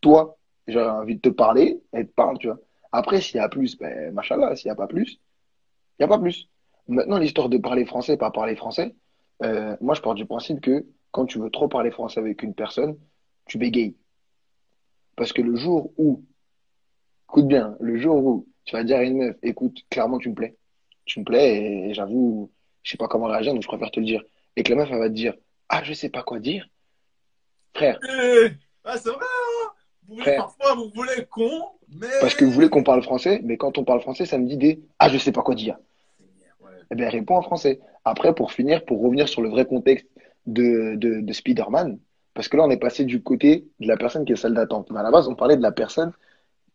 toi, j'ai envie de te parler, elle te parle, tu vois. Après, s'il y a plus, ben, machallah, s'il n'y a pas plus, il n'y a pas plus. Maintenant, l'histoire de parler français, pas parler français, euh, moi, je pars du principe que quand tu veux trop parler français avec une personne, tu bégayes. Parce que le jour où, écoute bien, le jour où tu vas dire à une meuf, écoute, clairement, tu me plais. Tu me plais et, j'avoue, je sais pas comment réagir, donc je préfère te le dire. Et que la meuf, elle va te dire, ah, je sais pas quoi dire. Frère, Eh, Ah, c'est vrai, hein Vous voulez, Frère. parfois, vous voulez con, mais. parce que vous voulez qu'on parle français, mais quand on parle français, ça me dit des, ah, je sais pas quoi dire. Ouais. Eh bien, réponds en français. Après, pour finir, pour revenir sur le vrai contexte de, de, de Spider-Man, parce que là, on est passé du côté de la personne qui est salle d'attente. Mais à la base, on parlait de la personne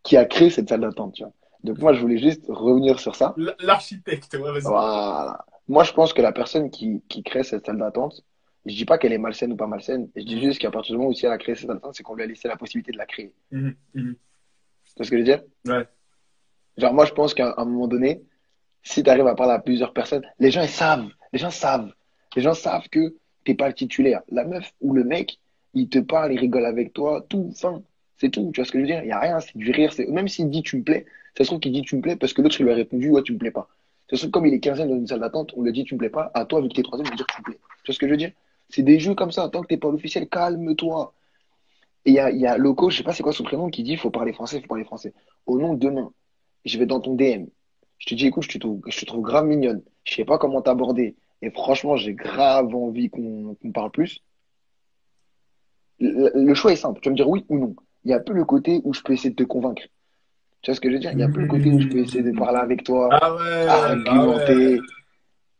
qui a créé cette salle d'attente, tu vois. Donc, moi, je voulais juste revenir sur ça. L'architecte, ouais, vas-y. Voilà. Moi, je pense que la personne qui, qui crée cette salle d'attente, je dis pas qu'elle est malsaine ou pas malsaine. Je dis juste qu'à partir du moment où si elle a créé cette salle d'attente, c'est qu'on lui a laissé la possibilité de la créer. Mhm, mhm. Tu vois ce que je veux dire? Ouais. Genre, moi, je pense qu'à un moment donné, si tu arrives à parler à plusieurs personnes, les gens, ils savent. Les gens savent. Les gens savent que t'es pas le titulaire. La meuf ou le mec, il te parle, il rigole avec toi, tout, fin. C'est tout. Tu vois ce que je veux dire? Il y a rien, c'est du rire. Même s'il dit tu me plais, ça se trouve qu'il dit tu me plais parce que l'autre, lui a répondu ouais, tu me plais pas. Ça se comme il est 15 dans une salle d'attente, on lui dit tu me plais pas. À toi, vu que t'es troisième, il va dire tu me plais. Tu vois ce que je veux dire? C'est des jeux comme ça. Tant que t'es pas l'officiel, calme-toi. Et il y a, y a Loco, je sais pas c'est quoi son prénom, qui dit faut parler français, faut parler français. Au nom de demain, je vais dans ton DM. Je te dis, écoute, je te trouve, grave mignonne. Je sais pas comment t'aborder. Et franchement, j'ai grave envie qu'on parle plus. Le, le choix est simple. Tu vas me dire oui ou non. Il y a peu le côté où je peux essayer de te convaincre. Tu vois ce que je veux dire? Il y a peu le côté où je peux essayer de parler avec toi, Ah ouais, argumenter.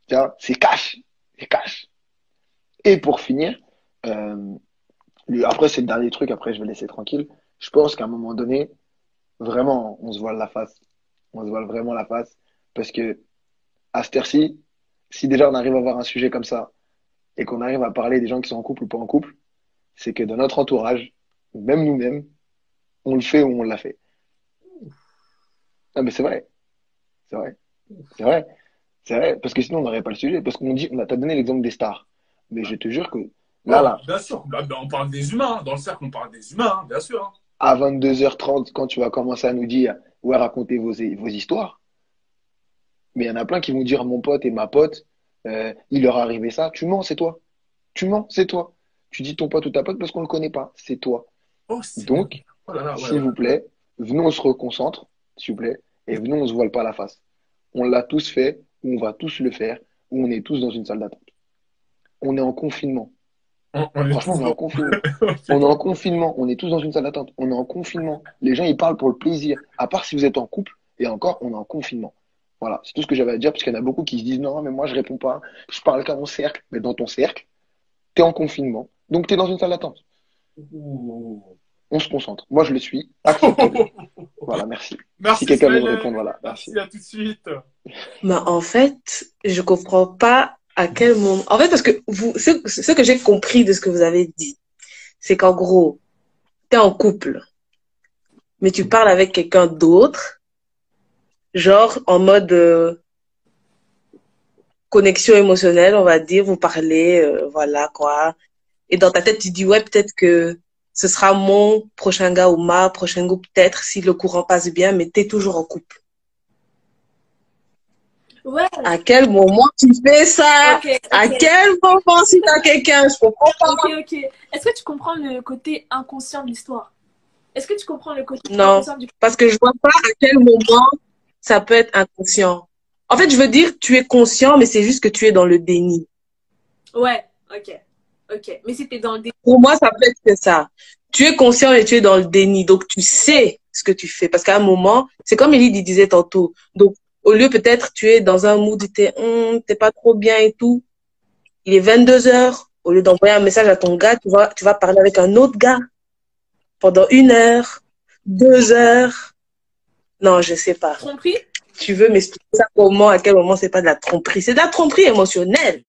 Tu vois, c'est cash. C'est cash. Et pour finir, euh, après, c'est le dernier truc, après, je vais laisser tranquille. Je pense qu'à un moment donné, vraiment, on se voile la face. On se voile vraiment la face. Parce que, à cette heure-ci, si déjà on arrive à avoir un sujet comme ça, et qu'on arrive à parler des gens qui sont en couple ou pas en couple, c'est que dans notre entourage, même nous-mêmes, on le fait ou on l'a fait. Non, mais c'est vrai. C'est vrai. C'est vrai. C'est vrai. Parce que sinon, on n'aurait pas le sujet. Parce qu'on dit, on a t'as donné l'exemple des stars. Mais je te jure que Voilà. Bien sûr, Bah, bah, on parle des humains. Dans le cercle, on parle des humains, hein, bien sûr. hein. À 22h30, quand tu vas commencer à nous dire, ouais, racontez vos, vos histoires. Mais il y en a plein qui vont dire, mon pote et ma pote, euh, il leur est arrivé ça. Tu mens, c'est toi. Tu mens, c'est toi. Tu dis ton pote ou ta pote parce qu'on le connaît pas. C'est toi. Oh, Donc, Oh là là, s'il ouais. vous plaît, venons, on se reconcentre, s'il vous plaît, et venons, on se voile pas la face. On l'a tous fait, ou on va tous le faire, ou on est tous dans une salle d'attente. On est en confinement. On- on est Franchement, (laughs) on est en confinement. On est en confinement. On est tous dans une salle d'attente. On est en confinement. Les gens, ils parlent pour le plaisir. À part si vous êtes en couple, et encore, on est en confinement. Voilà, c'est tout ce que j'avais à dire, parce qu'il y en a beaucoup qui se disent non, mais moi, je réponds pas. Je parle qu'à mon cercle. Mais dans ton cercle, tu es en confinement. Donc, tu es dans une salle d'attente. Ouh. On se concentre. Moi, je le suis. Acceptez-le. (laughs) Voilà, merci. Merci, si quelqu'un veut me répondre, voilà. Merci. Merci, à tout de suite. Bah, en fait, je comprends pas à quel moment. En fait, parce que vous, ce, ce que j'ai compris de ce que vous avez dit, c'est qu'en gros, t'es en couple, mais tu parles avec quelqu'un d'autre, genre en mode euh, connexion émotionnelle, on va dire, vous parlez, euh, voilà quoi. Et dans ta tête, tu dis, ouais, peut-être que ce sera mon prochain gars ou ma prochaine go, peut-être, si le courant passe bien, mais t'es toujours en couple. Ouais. À quel moment tu fais ça? À quel moment si t'as quelqu'un? Je comprends pas. Ok, ok. Est-ce que tu comprends le côté inconscient de l'histoire? Est-ce que tu comprends le côté Non, inconscient du parce que je vois pas à quel moment ça peut être inconscient. En fait, je veux dire, tu es conscient, mais c'est juste que tu es dans le déni. Ouais, ok. Ok. Mais c'était dans le dé- Pour moi, ça peut être que ça. Tu es conscient et tu es dans le déni. Donc, tu sais ce que tu fais. Parce qu'à un moment, c'est comme Ellie disait tantôt. Donc, au lieu peut-être, tu es dans un mood, t'es, hum, t'es pas trop bien et tout. Il est 22 heures. Au lieu d'envoyer un message à ton gars, tu vas, tu vas parler avec un autre gars pendant une heure, deux heures. Non, je sais pas. tromperie? Tu veux m'expliquer ça comment, à quel moment c'est pas de la tromperie? C'est de la tromperie émotionnelle.